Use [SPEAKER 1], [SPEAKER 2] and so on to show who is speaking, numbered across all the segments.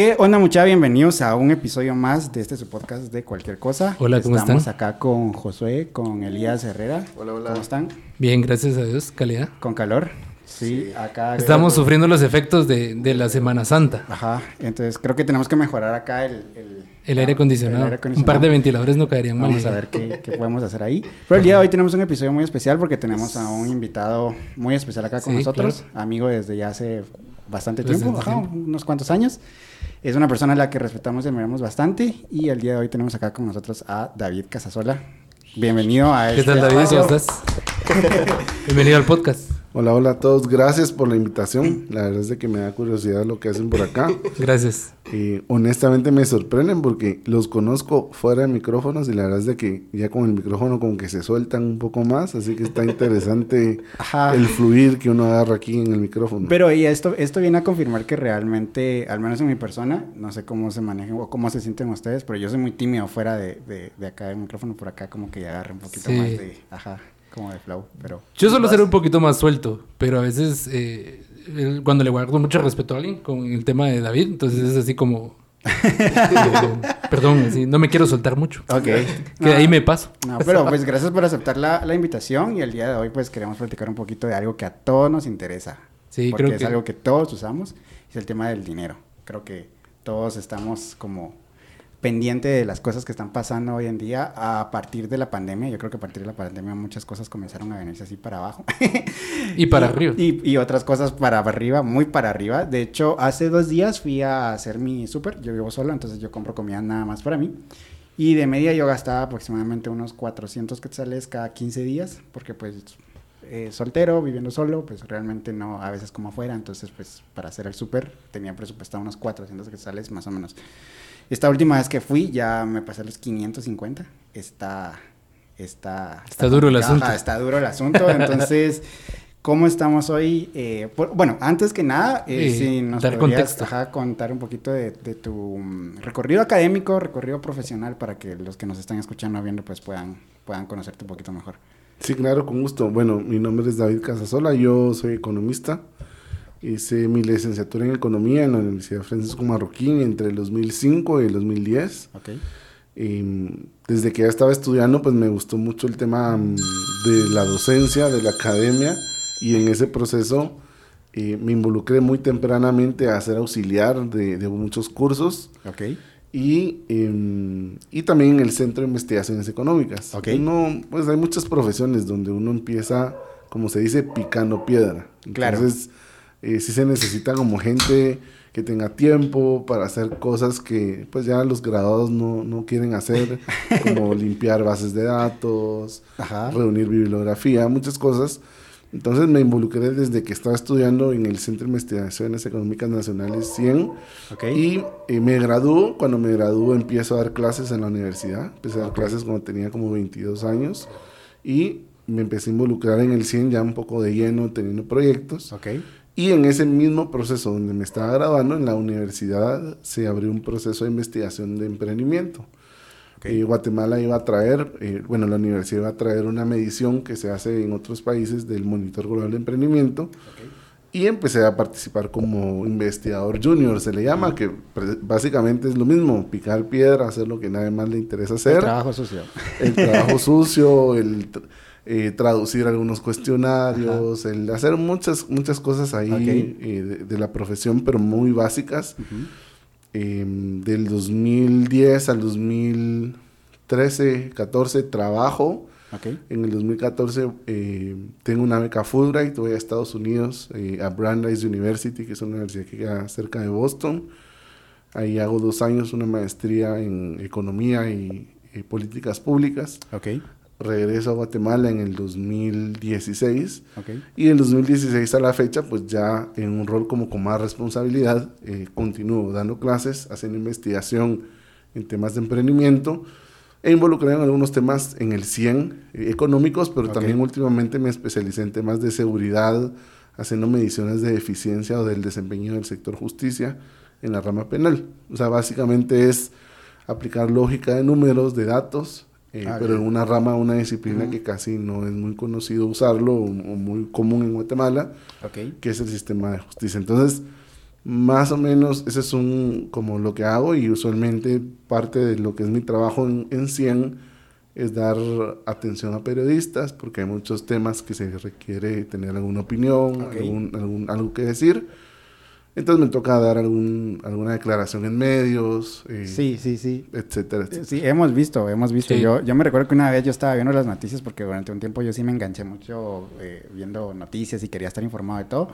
[SPEAKER 1] ¿Qué onda, mucha? Bienvenidos a un episodio más de este su podcast de cualquier cosa.
[SPEAKER 2] Hola, ¿cómo
[SPEAKER 1] Estamos
[SPEAKER 2] están?
[SPEAKER 1] acá con Josué, con Elías Herrera.
[SPEAKER 3] Hola, hola.
[SPEAKER 1] ¿Cómo están?
[SPEAKER 2] Bien, gracias a Dios, calidad.
[SPEAKER 1] ¿Con calor? Sí, acá.
[SPEAKER 2] Estamos sufriendo los efectos de, de la Semana Santa.
[SPEAKER 1] Ajá, entonces creo que tenemos que mejorar acá el... El,
[SPEAKER 2] El aire acondicionado.
[SPEAKER 1] el aire
[SPEAKER 2] Un par de ventiladores no caerían mal.
[SPEAKER 1] Vamos a ver qué, qué podemos hacer ahí. Pero el día de hoy tenemos un episodio muy especial porque tenemos a un invitado muy especial acá con
[SPEAKER 2] Sí,
[SPEAKER 1] nosotros, amigo desde ya hace bastante
[SPEAKER 2] Bastante
[SPEAKER 1] tiempo, ajá,
[SPEAKER 2] tiempo.
[SPEAKER 1] unos cuantos años. Es una persona a la que respetamos y admiramos bastante y el día de hoy tenemos acá con nosotros a David Casasola. Bienvenido a
[SPEAKER 2] ¿Qué
[SPEAKER 1] este
[SPEAKER 2] tal, David?
[SPEAKER 1] espacio.
[SPEAKER 2] ¿Cómo estás? Bienvenido al podcast.
[SPEAKER 3] Hola, hola a todos. Gracias por la invitación. La verdad es de que me da curiosidad lo que hacen por acá.
[SPEAKER 2] Gracias.
[SPEAKER 3] Y honestamente me sorprenden porque los conozco fuera de micrófonos y la verdad es de que ya con el micrófono como que se sueltan un poco más, así que está interesante
[SPEAKER 1] Ajá.
[SPEAKER 3] el fluir que uno agarra aquí en el micrófono.
[SPEAKER 1] Pero y esto, esto viene a confirmar que realmente, al menos en mi persona, no sé cómo se manejan o cómo se sienten ustedes, pero yo soy muy tímido fuera de, de, de acá del micrófono, por acá como que ya agarré un poquito
[SPEAKER 2] Sí.
[SPEAKER 1] más de, ajá, como de flow, pero...
[SPEAKER 2] Yo suelo ser un poquito más suelto, pero a veces eh, cuando le guardo mucho respeto a alguien con el tema de David, entonces es así como... perdón, así, no me quiero soltar mucho.
[SPEAKER 1] Ok.
[SPEAKER 2] Que de ahí me paso.
[SPEAKER 1] No, pero pues gracias por aceptar la, la invitación y el día de hoy pues queremos platicar un poquito de algo que a todos nos interesa.
[SPEAKER 2] Sí,
[SPEAKER 1] porque
[SPEAKER 2] creo
[SPEAKER 1] es
[SPEAKER 2] que-
[SPEAKER 1] algo que todos usamos, es el tema del dinero. Creo que todos estamos como pendiente de las cosas que están pasando hoy en día a partir de la pandemia. Yo creo que a partir de la pandemia muchas cosas comenzaron a venirse así para abajo.
[SPEAKER 2] Y para arriba.
[SPEAKER 1] Y, y otras cosas para arriba, muy para arriba. De hecho, hace dos días fui a hacer mi súper. Yo vivo solo, entonces yo compro comida nada más para mí. Y de media yo gastaba aproximadamente unos 400 quetzales cada 15 días, porque pues eh, soltero, viviendo solo, pues realmente no, a veces como afuera. Entonces pues para hacer el súper tenía presupuestado unos 400 quetzales más o menos. Esta última vez que fui ya me pasé los 550. Está... Está,
[SPEAKER 2] Está duro el asunto.
[SPEAKER 1] Está duro el asunto. Entonces, ¿cómo estamos hoy? Eh, por- bueno, antes que nada, eh,
[SPEAKER 2] Sí,
[SPEAKER 1] si nos
[SPEAKER 2] dar
[SPEAKER 1] podrías, ajá, contar un poquito de, de tu mm, recorrido académico, recorrido profesional, para que los que nos están escuchando o viendo pues puedan, puedan conocerte un poquito mejor.
[SPEAKER 3] Sí, claro, con gusto. Bueno, mi nombre es David Casasola, yo soy economista. Hice mi licenciatura en economía en la Universidad Francisco Marroquín entre el 2005 y el 2010.
[SPEAKER 1] ¿Ok?
[SPEAKER 3] Y mm, desde que ya estaba estudiando, pues me gustó mucho el tema mm, de la docencia, de la academia, y en ese proceso eh, me involucré muy tempranamente a ser auxiliar de, de muchos cursos
[SPEAKER 1] ¿Ok?
[SPEAKER 3] y, em, y también en el Centro de Investigaciones Económicas.
[SPEAKER 1] Ok.
[SPEAKER 3] Uno, pues hay muchas profesiones donde uno empieza, como se dice, picando piedra.
[SPEAKER 1] Claro.
[SPEAKER 3] Eh, sí se necesita como gente que tenga tiempo para hacer cosas que pues ya los graduados no, no quieren hacer, como limpiar bases de datos,
[SPEAKER 1] Ajá.
[SPEAKER 3] reunir bibliografía, muchas cosas. Entonces me involucré desde que estaba estudiando en el Centro de Investigaciones Económicas Nacionales 100
[SPEAKER 1] ¿Ok?
[SPEAKER 3] y eh, me graduó, cuando me graduó empiezo a dar clases en la universidad, empecé a dar
[SPEAKER 1] Ok.
[SPEAKER 3] clases cuando tenía como 22 años y me empecé a involucrar en el 100 ya un poco de lleno, teniendo proyectos.
[SPEAKER 1] ¿Ok?
[SPEAKER 3] Y en ese mismo proceso donde me estaba graduando, en la universidad se abrió un proceso de investigación de emprendimiento.
[SPEAKER 1] Ok.
[SPEAKER 3] Eh, Guatemala iba a traer, eh, bueno, la universidad iba a traer una medición que se hace en otros países del Monitor Global de Emprendimiento. Y empecé a participar como investigador junior, se le llama, que pre- básicamente es lo mismo, picar piedra, hacer lo que nadie más le interesa
[SPEAKER 1] El
[SPEAKER 3] hacer,
[SPEAKER 1] trabajo sucio.
[SPEAKER 3] el trabajo sucio, el eh, traducir algunos cuestionarios, el hacer muchas, muchas cosas ahí eh, de, de la profesión, pero muy básicas.
[SPEAKER 1] Ujú.
[SPEAKER 3] Eh, del 2010 al 2013, 14 trabajo. En el 2014 eh, tengo una beca Fulbright, voy a Estados Unidos, a Brandeis University, que es una universidad que queda cerca de Boston. Ahí hago dos años una maestría en economía y, y políticas públicas.
[SPEAKER 1] ¿Ok?
[SPEAKER 3] Regreso a Guatemala en el 2016
[SPEAKER 1] ¿Ok?
[SPEAKER 3] y en el 2016 a la fecha, pues ya en un rol como con más responsabilidad, eh, continúo dando clases, haciendo investigación en temas de emprendimiento e involucrado en algunos temas en el 100 eh, económicos, pero también últimamente me especialicé en temas de seguridad, haciendo mediciones de eficiencia o del desempeño del sector justicia en la rama penal. O sea, básicamente es aplicar lógica de números, de datos, eh,
[SPEAKER 1] Ah,
[SPEAKER 3] pero en una rama, una disciplina que casi no es muy conocido usarlo o, o muy común en Guatemala, que es el sistema de justicia. Entonces, Más o menos ese es un, como lo que hago y usualmente parte de lo que es mi trabajo en, en 100 es dar atención a periodistas porque hay muchos temas que se requiere tener alguna opinión, algún, algún- algo que decir. Entonces me toca dar algún, alguna declaración en medios, eh,
[SPEAKER 1] Sí, sí, sí.
[SPEAKER 3] etcétera, etcétera.
[SPEAKER 1] Sí, hemos visto, hemos visto.
[SPEAKER 2] Sí.
[SPEAKER 1] Yo, yo me recuerdo que una vez yo estaba viendo las noticias porque durante un tiempo yo sí me enganché mucho eh, viendo noticias y quería estar informado de todo.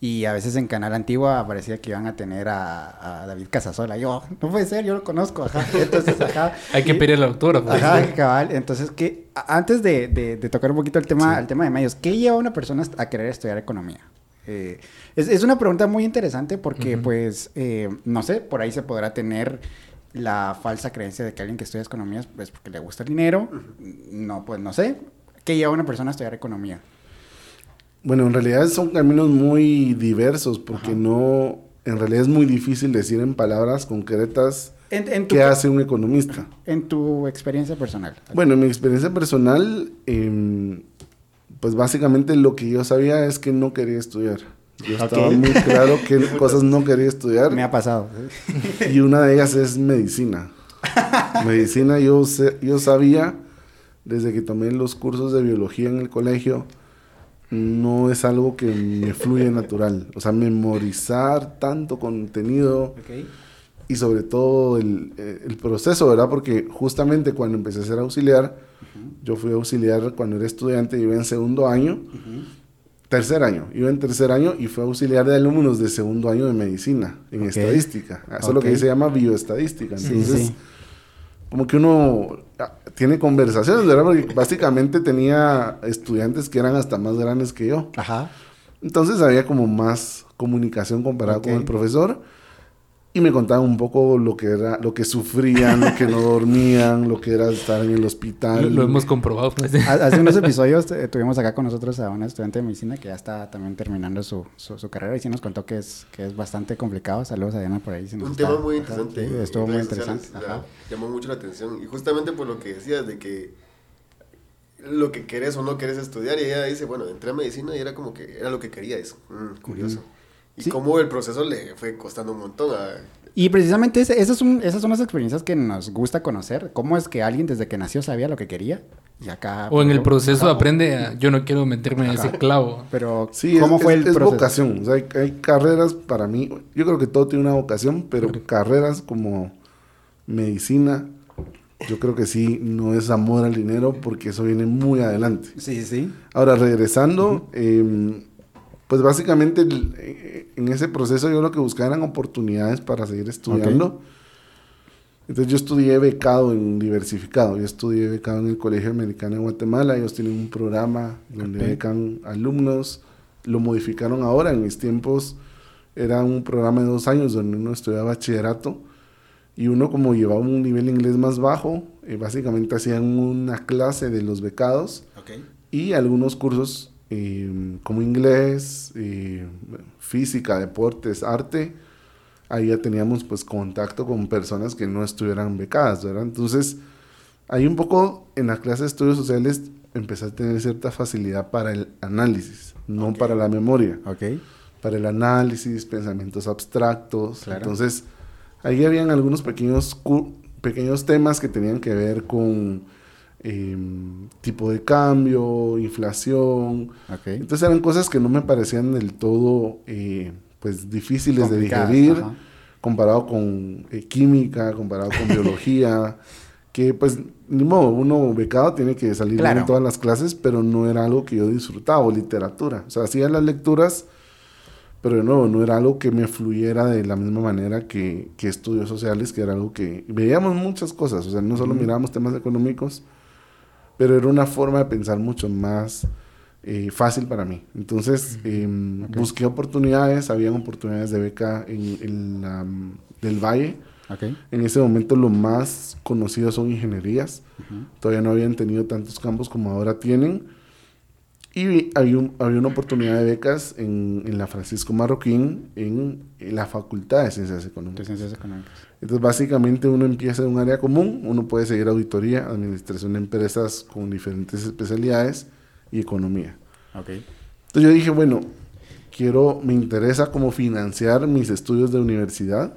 [SPEAKER 1] Y a veces en Canal Antigua aparecía que iban a tener a, a David Casasola. Yo, no puede ser, yo lo conozco. Ajá. Entonces, ajá.
[SPEAKER 2] Hay que
[SPEAKER 1] Y-
[SPEAKER 2] pedir el autógrafo.
[SPEAKER 1] Ajá, cabal. Entonces, que antes de, de- de tocar un poquito el tema,
[SPEAKER 3] Sí.
[SPEAKER 1] el tema de medios, ¿qué lleva a una persona a querer estudiar economía? Eh, es, es una pregunta muy interesante porque, pues, eh, no sé, por ahí se podrá tener la falsa creencia de que alguien que estudia economía es pues, porque le gusta el dinero. No, pues, no sé. ¿Qué lleva a una persona a estudiar economía?
[SPEAKER 3] Bueno, en realidad son caminos muy diversos porque
[SPEAKER 1] Ajá.
[SPEAKER 3] no, en realidad es muy difícil decir en palabras concretas
[SPEAKER 1] En, en tu,
[SPEAKER 3] qué hace un economista.
[SPEAKER 1] en tu experiencia personal.
[SPEAKER 3] Bueno, en mi experiencia personal, em, pues básicamente lo que yo sabía es que no quería estudiar. Yo estaba muy claro qué cosas no quería estudiar
[SPEAKER 1] Me ha pasado.
[SPEAKER 3] y una de ellas es medicina. medicina yo, sé- yo sabía desde que tomé los cursos de biología en el colegio, no es algo que me fluye natural. O sea, memorizar tanto contenido
[SPEAKER 1] Ok.
[SPEAKER 3] y sobre todo el, eh, el proceso, ¿verdad? Porque justamente cuando empecé a ser auxiliar, yo fui auxiliar cuando era estudiante, iba en segundo año, tercer año, iba en tercer año y fui auxiliar de alumnos de segundo año de medicina, en estadística. Eso es lo que
[SPEAKER 1] Ok.
[SPEAKER 3] se llama bioestadística. Entonces,
[SPEAKER 1] sí.
[SPEAKER 3] como que uno ah, tiene conversaciones, ¿verdad? Porque básicamente tenía estudiantes que eran hasta más grandes que yo.
[SPEAKER 1] Ajá.
[SPEAKER 3] Entonces había como más comunicación comparado
[SPEAKER 1] Ok.
[SPEAKER 3] con el profesor y me contaban un poco lo que era, lo que sufrían, lo que no dormían, lo que era estar en el hospital.
[SPEAKER 2] Lo, lo hemos comprobado. pues.
[SPEAKER 1] Ha- Hace unos episodios eh, tuvimos acá con nosotros a una estudiante de medicina que ya está también terminando su, su, su carrera y sí nos contó que es, que es bastante complicado. Saludos a Diana por ahí. si nos
[SPEAKER 4] Un
[SPEAKER 1] está-
[SPEAKER 4] tema muy interesante.
[SPEAKER 1] estuvo muy interesante.
[SPEAKER 4] sociales,
[SPEAKER 1] ajá.
[SPEAKER 4] ya, llamó mucho la atención. Y justamente por lo que decías de que lo que querés o no querés estudiar. Y ella dice, bueno, entré a medicina y era como que era lo que quería. Es mm, curioso. Y
[SPEAKER 1] Sí.
[SPEAKER 4] cómo el proceso le fue costando un montón a...
[SPEAKER 1] Y precisamente ese- esas, son, esas son las experiencias que nos gusta conocer. ¿Cómo es que alguien desde que nació sabía lo que quería? Y acá...
[SPEAKER 2] O en el proceso aprende a, yo no quiero meterme en ese clavo.
[SPEAKER 1] Pero,
[SPEAKER 3] Sí,
[SPEAKER 1] ¿cómo
[SPEAKER 3] es,
[SPEAKER 1] fue
[SPEAKER 3] es-
[SPEAKER 1] el
[SPEAKER 3] es
[SPEAKER 1] proceso?
[SPEAKER 3] vocación. O sea, hay, hay carreras para mí. Yo creo que todo tiene una vocación, pero carreras como medicina, yo creo que sí, no es amor al dinero porque eso viene muy adelante.
[SPEAKER 1] Sí, sí.
[SPEAKER 3] Ahora, regresando, pues básicamente el- eh, en ese proceso yo lo que buscaba eran oportunidades para seguir estudiando. Entonces yo estudié becado en diversificado. Yo estudié becado en el Colegio Americano de Guatemala. Ellos tienen un programa donde becan alumnos. Lo modificaron ahora. En mis tiempos era un programa de dos años donde uno estudiaba bachillerato. Y uno como llevaba un nivel de inglés más bajo, eh, básicamente hacían una clase de los becados
[SPEAKER 1] Ok.
[SPEAKER 3] y algunos cursos eh, como inglés, eh, física, deportes, arte. Ahí ya teníamos pues contacto con personas que no estuvieran becadas, ¿verdad? Entonces, ahí un poco en la clase de estudios sociales empecé a tener cierta facilidad para el análisis, no
[SPEAKER 4] Ok.
[SPEAKER 3] para la memoria, para el análisis, pensamientos abstractos.
[SPEAKER 1] Claro.
[SPEAKER 3] Entonces, ahí habían algunos pequeños, pequeños temas que tenían que ver con em, tipo de cambio, inflación. Entonces eran cosas que no me parecían del todo pues pues difíciles de digerir
[SPEAKER 1] ajá.
[SPEAKER 3] comparado con eh, química, comparado con biología, que pues ni modo, uno becado tiene que salir bien
[SPEAKER 1] Claro.
[SPEAKER 3] en todas las clases, pero no era algo que yo disfrutaba, o literatura. O sea, hacía las lecturas, pero de nuevo, no era algo que me fluyera de la misma manera que, que estudios sociales, que era algo que veíamos muchas cosas, o sea, no solo mirábamos temas económicos, pero era una forma de pensar mucho más eh, fácil para mí. Entonces, em, busqué oportunidades, habían oportunidades de beca en, en la, del Valle. En ese momento lo más conocido son ingenierías. Todavía no habían tenido tantos campos como ahora tienen. Y había, un- había una oportunidad de becas en, en la Francisco Marroquín, en, en la Facultad de Ciencias
[SPEAKER 1] De
[SPEAKER 3] Económicas.
[SPEAKER 1] ciencias económicas.
[SPEAKER 3] Entonces, básicamente uno empieza en un área común, uno puede seguir auditoría, administración de empresas con diferentes especialidades y economía.
[SPEAKER 1] Ok.
[SPEAKER 3] Entonces yo dije, bueno, quiero, me interesa como financiar mis estudios de universidad.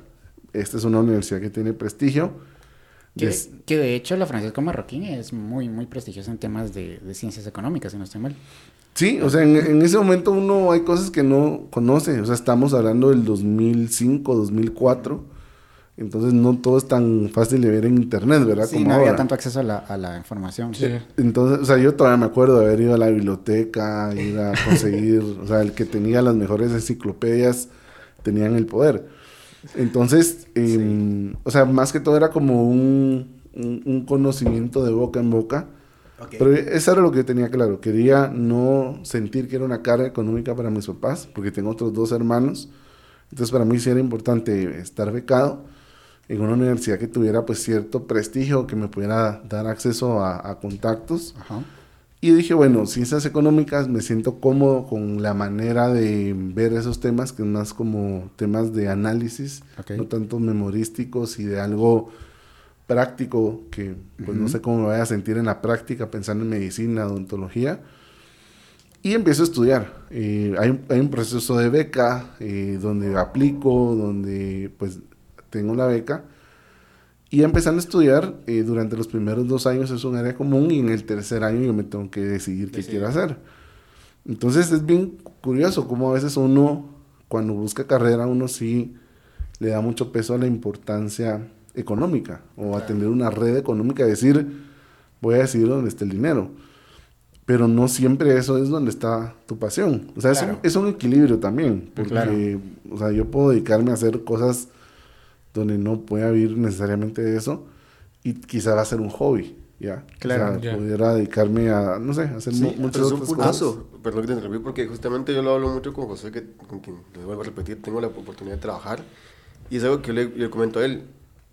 [SPEAKER 3] Esta es una universidad que tiene prestigio.
[SPEAKER 1] Que, de hecho la Francisco Marroquín es muy, muy prestigiosa en temas de, de ciencias económicas, si no estoy mal.
[SPEAKER 3] Sí, o sea, en, en ese momento uno hay cosas que no conoce. O sea, estamos hablando del 2005, 2004. Entonces no todo es tan fácil de ver en internet, ¿verdad?
[SPEAKER 1] Sí,
[SPEAKER 3] Como
[SPEAKER 1] no había
[SPEAKER 3] ahora.
[SPEAKER 1] tanto acceso a la, a la información.
[SPEAKER 2] Sí.
[SPEAKER 3] Entonces, o sea, yo todavía me acuerdo de haber ido a la biblioteca, ir a conseguir, o sea, el que tenía las mejores enciclopedias tenían el poder. Entonces, em, o sea, más que todo era como un, un- un conocimiento de boca en boca. Pero eso era lo que yo tenía claro. Quería no sentir que era una carga económica para mis papás, porque tengo otros dos hermanos. Entonces, para mí sí era importante estar becado en una universidad que tuviera pues cierto prestigio, que me pudiera dar acceso a, a contactos.
[SPEAKER 1] Ajá.
[SPEAKER 3] Y dije, bueno, ciencias económicas, me siento cómodo con la manera de ver esos temas, que es más como temas de análisis, no tanto memorísticos y de algo práctico, que pues no sé cómo me vaya a sentir en la práctica, pensando en medicina, odontología. Y empiezo a estudiar. Eh, hay, un- hay un proceso de beca eh, donde aplico, donde pues tengo la beca. Y empezando a estudiar, eh, durante los primeros dos años es un área común y en el tercer año yo me tengo que decidir qué
[SPEAKER 1] Decidir.
[SPEAKER 3] quiero hacer. Entonces es bien curioso cómo a veces uno, cuando busca carrera, uno sí le da mucho peso a la importancia económica o a tener una red económica, decir, voy a decidir dónde está el dinero. Pero no siempre eso es donde está tu pasión. O sea, es, un,
[SPEAKER 1] Claro.
[SPEAKER 3] es un equilibrio también. Porque,
[SPEAKER 1] Claro.
[SPEAKER 3] o sea, yo puedo dedicarme a hacer cosas donde no pueda vivir necesariamente de eso y quizá va a ser un hobby, ¿ya?
[SPEAKER 1] Claro,
[SPEAKER 3] O sea, pudiera dedicarme a, no sé, a hacer
[SPEAKER 4] Sí,
[SPEAKER 3] mu-
[SPEAKER 4] pero
[SPEAKER 3] muchas
[SPEAKER 4] es un puntazo. Perdón que te interrumpí porque justamente yo lo hablo mucho con José, que, con quien, le vuelvo a repetir, tengo la oportunidad de trabajar. Y es algo que yo le, le comento a él.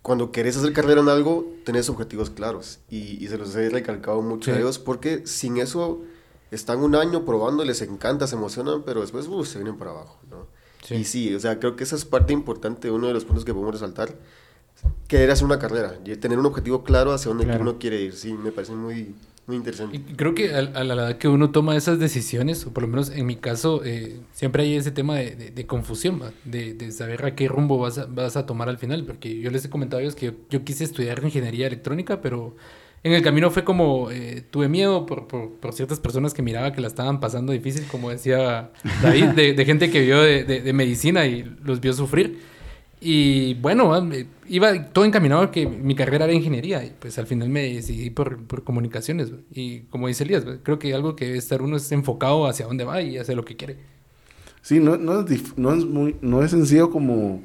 [SPEAKER 4] Cuando querés hacer carrera en algo, tenés objetivos claros. Y, y se los he recalcado mucho a
[SPEAKER 2] Sí.
[SPEAKER 4] ellos porque sin eso están un año probando, les encanta, se emocionan, pero después uh, se vienen para abajo.
[SPEAKER 2] Sí.
[SPEAKER 4] Y sí, o sea, creo que esa es parte importante, uno de los puntos que podemos resaltar. Querer hacer una carrera, y tener un objetivo claro hacia dónde
[SPEAKER 1] Claro.
[SPEAKER 4] uno quiere ir. Sí, me parece muy, muy interesante.
[SPEAKER 2] Y creo que a, a la edad que uno toma esas decisiones, o por lo menos en mi caso, eh, siempre hay ese tema de, de- de confusión, de, de saber a qué rumbo vas a, vas a tomar al final. Porque yo les he comentado a ellos que yo, yo quise estudiar ingeniería electrónica, pero en el camino fue como, eh, tuve miedo por, por, por ciertas personas que miraba que la estaban pasando difícil, como decía David, de, de gente que vio de, de- de medicina y los vio sufrir. Y bueno, ah, iba todo encaminado a que mi carrera era ingeniería y pues al final me decidí por, por comunicaciones. Y como dice Elías, creo que algo que debe estar uno es enfocado hacia dónde va y hace lo que quiere.
[SPEAKER 3] Sí, no, no, es, no, es muy, no es sencillo como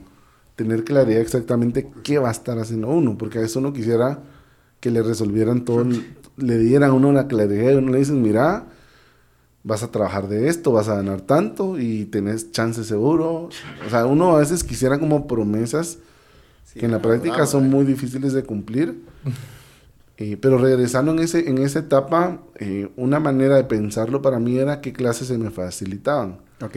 [SPEAKER 3] tener claridad exactamente qué va a estar haciendo uno, porque a veces uno quisiera que le resolvieran todo, el- le dieran uno la claridad y uno le dicen, mira, vas a trabajar de esto, vas a ganar tanto y tenés chance seguro. O sea, uno a veces quisiera como promesas
[SPEAKER 4] Sí,
[SPEAKER 3] que en la práctica son
[SPEAKER 4] ah.
[SPEAKER 3] muy difíciles de cumplir. Eh, pero regresando en, ese, en esa etapa, eh, una manera de pensarlo para mí era qué clases se me facilitaban.
[SPEAKER 1] Ok.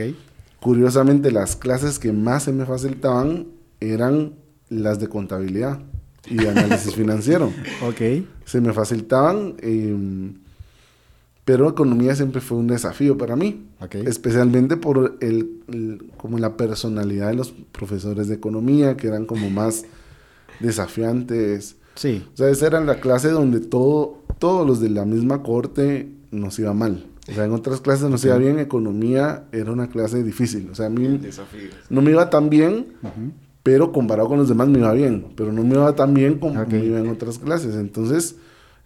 [SPEAKER 3] Curiosamente, las clases que más se me facilitaban eran las de contabilidad y análisis financiero.
[SPEAKER 1] Ok.
[SPEAKER 3] Se me facilitaban, eh, pero economía siempre fue un desafío para mí.
[SPEAKER 1] Ok.
[SPEAKER 3] Especialmente por el, el- como la personalidad de los profesores de economía, que eran como más desafiantes.
[SPEAKER 1] Sí.
[SPEAKER 3] O sea, esa era la clase donde todo, todos los de la misma corte nos iba mal. O sea, en otras clases nos iba bien, economía era una clase difícil. O sea, a mí no me iba tan bien,
[SPEAKER 1] Ujú.
[SPEAKER 3] Pero comparado con los demás me iba bien. Pero no me iba tan bien como
[SPEAKER 1] Ok.
[SPEAKER 3] me iba en otras clases. Entonces,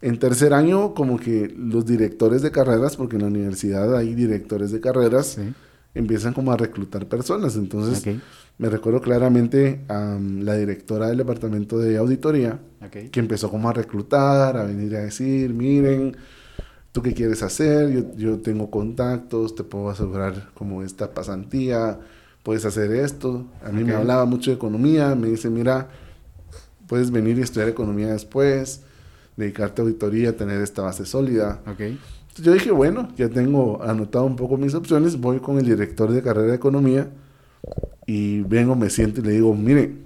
[SPEAKER 3] en tercer año, como que los directores de carreras, porque en la universidad hay directores de carreras,
[SPEAKER 1] Sí.
[SPEAKER 3] empiezan como a reclutar personas. Entonces, me recuerdo claramente a la directora del departamento de auditoría, que empezó como a reclutar, a venir a decir, miren, ¿tú qué quieres hacer? Yo, yo tengo contactos, te puedo asegurar como esta pasantía, puedes hacer esto. A mí me hablaba mucho de economía, me dice, mira, puedes venir y estudiar economía después, dedicarte a auditoría, tener esta base sólida.
[SPEAKER 1] Ok.
[SPEAKER 3] Entonces yo dije, bueno, ya tengo anotado un poco mis opciones, voy con el director de carrera de economía y vengo, me siento y le digo, mire,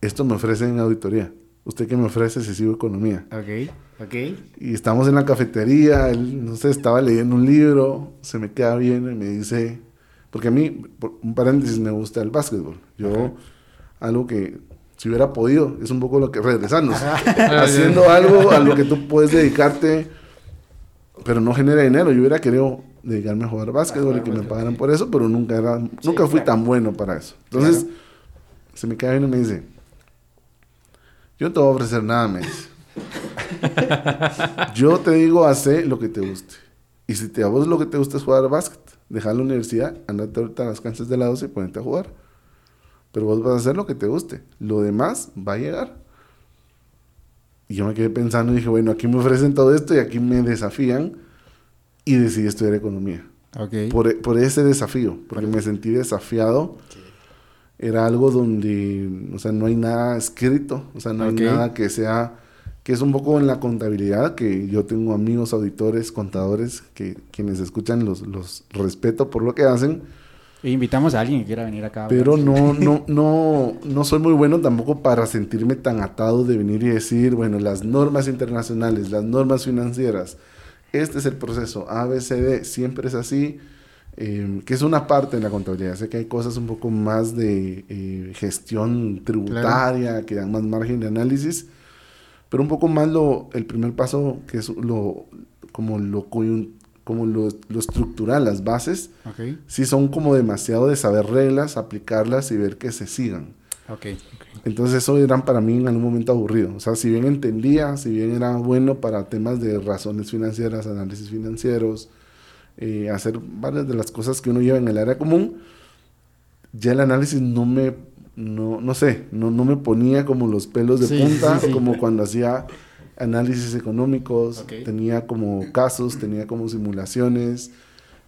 [SPEAKER 3] esto me ofrece en auditoría. ¿Usted qué me ofrece si sigo economía?
[SPEAKER 1] Ok. Ok.
[SPEAKER 3] Y estamos en la cafetería, él, no sé, estaba leyendo un libro, se me queda bien y me dice, Porque a mí, por un paréntesis, me gusta el básquetbol. Yo, algo que si hubiera podido, es un poco lo que regresando. haciendo algo a lo que tú puedes dedicarte, pero no genera dinero. Yo hubiera querido dedicarme a jugar básquetbol y que me pagaran por eso, pero nunca era, nunca fui tan bueno para eso. Entonces, se me cae y me dice, yo no te voy a ofrecer nada, me dice. yo te digo, hace lo que te guste. Y si te, a vos lo que te gusta es jugar básquet, dejar la universidad, andate ahorita a las canchas de la 12 y ponerte a jugar. Pero vos vas a hacer lo que te guste. Lo demás va a llegar. Y yo me quedé pensando y dije, bueno, aquí me ofrecen todo esto y aquí me desafían. Y decidí estudiar economía.
[SPEAKER 1] Ok.
[SPEAKER 3] Por, por ese desafío, porque me sentí desafiado. Era algo donde, o sea, no hay nada escrito, o sea, no hay nada que sea, que es un poco en la contabilidad, que yo tengo amigos auditores, contadores, que quienes escuchan los, los respeto por lo que hacen,
[SPEAKER 1] E invitamos a alguien que quiera venir acá.
[SPEAKER 3] pero no, no, no, no soy muy bueno tampoco para sentirme tan atado de venir y decir, bueno, las normas internacionales, las normas financieras, este es el proceso, A, B, C, D, siempre es así, eh, que es una parte de la contabilidad. Sé que hay cosas un poco más de eh, gestión tributaria, que dan más margen de análisis, pero un poco más lo, el primer paso, que es lo, como lo, como lo, lo estructural, las bases,
[SPEAKER 1] Ok.
[SPEAKER 3] sí son como demasiado de saber reglas, aplicarlas y ver que se sigan.
[SPEAKER 1] Ok.
[SPEAKER 3] Entonces eso eran para mí en algún momento aburrido. O sea, si bien entendía, si bien era bueno para temas de razones financieras, análisis financieros, eh, hacer varias de las cosas que uno lleva en el área común, ya el análisis no me, no, no sé, no, no me ponía como los pelos de
[SPEAKER 1] Sí,
[SPEAKER 3] punta,
[SPEAKER 1] sí, sí.
[SPEAKER 3] como cuando hacía análisis económicos, tenía como casos, tenía como simulaciones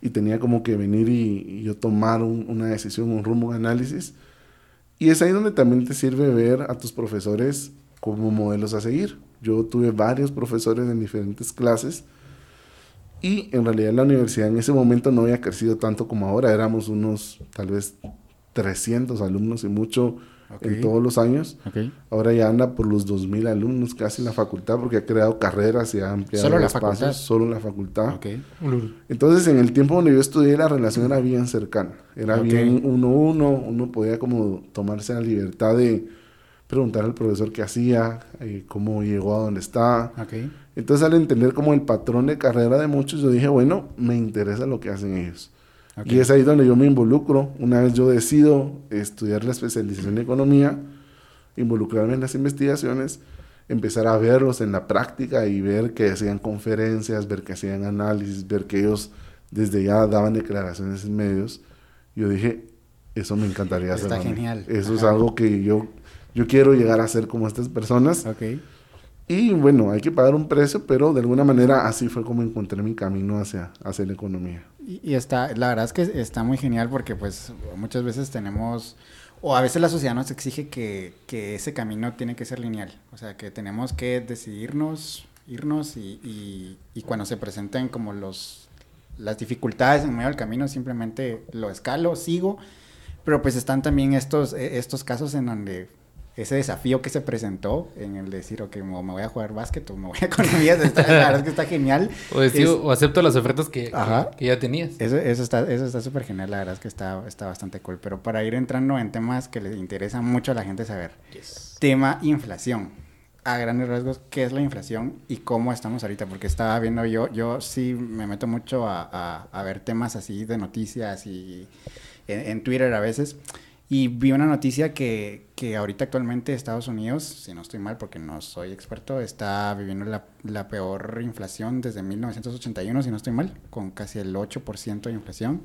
[SPEAKER 3] y tenía como que venir y, y yo tomar un- una decisión, un rumbo, un análisis. Y es ahí donde también te sirve ver a tus profesores como modelos a seguir. Yo tuve varios profesores en diferentes clases y en realidad la universidad en ese momento no había crecido tanto como ahora. Éramos unos tal vez 300 alumnos y mucho en todos los años. Ahora ya anda por los 2.000 alumnos casi en la facultad porque ha creado carreras y ha ampliado
[SPEAKER 1] ¿Solo
[SPEAKER 3] espacios.
[SPEAKER 1] facultad?
[SPEAKER 3] Solo la facultad. Entonces, en el tiempo donde yo estudié, la relación era bien cercana. Era bien uno a uno. Uno podía como tomarse la libertad de preguntar al profesor qué hacía, eh, cómo llegó a donde está. Entonces, al entender como el patrón de carrera de muchos, yo dije, bueno, me interesa lo que hacen ellos.
[SPEAKER 1] Ok.
[SPEAKER 3] Y es ahí donde yo me involucro. Una vez yo decido estudiar la especialización en economía, involucrarme en las investigaciones, empezar a verlos en la práctica y ver que hacían conferencias, ver que hacían análisis, ver que ellos desde ya daban declaraciones en medios. Yo dije, eso me encantaría
[SPEAKER 1] Está
[SPEAKER 3] a mí.
[SPEAKER 1] genial.
[SPEAKER 3] Eso es
[SPEAKER 1] Ajá.
[SPEAKER 3] algo que yo, yo quiero llegar a ser como estas personas.
[SPEAKER 1] Ok.
[SPEAKER 3] Y bueno, hay que pagar un precio, pero de alguna manera así fue como encontré mi camino hacia, hacia la economía.
[SPEAKER 1] Y, está, la verdad es que está muy genial porque pues muchas veces tenemos, o a veces la sociedad nos exige que, que ese camino tiene que ser lineal, o sea, que tenemos que decidirnos, irnos y, y, y cuando se presenten como los, las dificultades en medio del camino simplemente lo escalo, sigo, pero pues están también estos, eh, estos casos en donde ese desafío que se presentó en el decir, ok, me me voy a jugar básquet o me voy a economía, está- la verdad es que está genial.
[SPEAKER 2] O, decir,
[SPEAKER 1] Es-
[SPEAKER 2] o acepto las ofertas que, que ya tenías.
[SPEAKER 1] eso, eso está eso está súper genial, la verdad es que está, está bastante cool. Pero para ir entrando en temas que les interesa mucho a la gente saber. Tema inflación. A grandes rasgos, ¿qué es la inflación y cómo estamos ahorita? Porque estaba viendo yo, yo sí me meto mucho a, a- a ver temas así de noticias y en, en Twitter a veces. Y vi una noticia que, que ahorita actualmente Estados Unidos, si no estoy mal porque no soy experto, está viviendo la, la peor inflación desde 1981, si no estoy mal, con casi el 8% de inflación.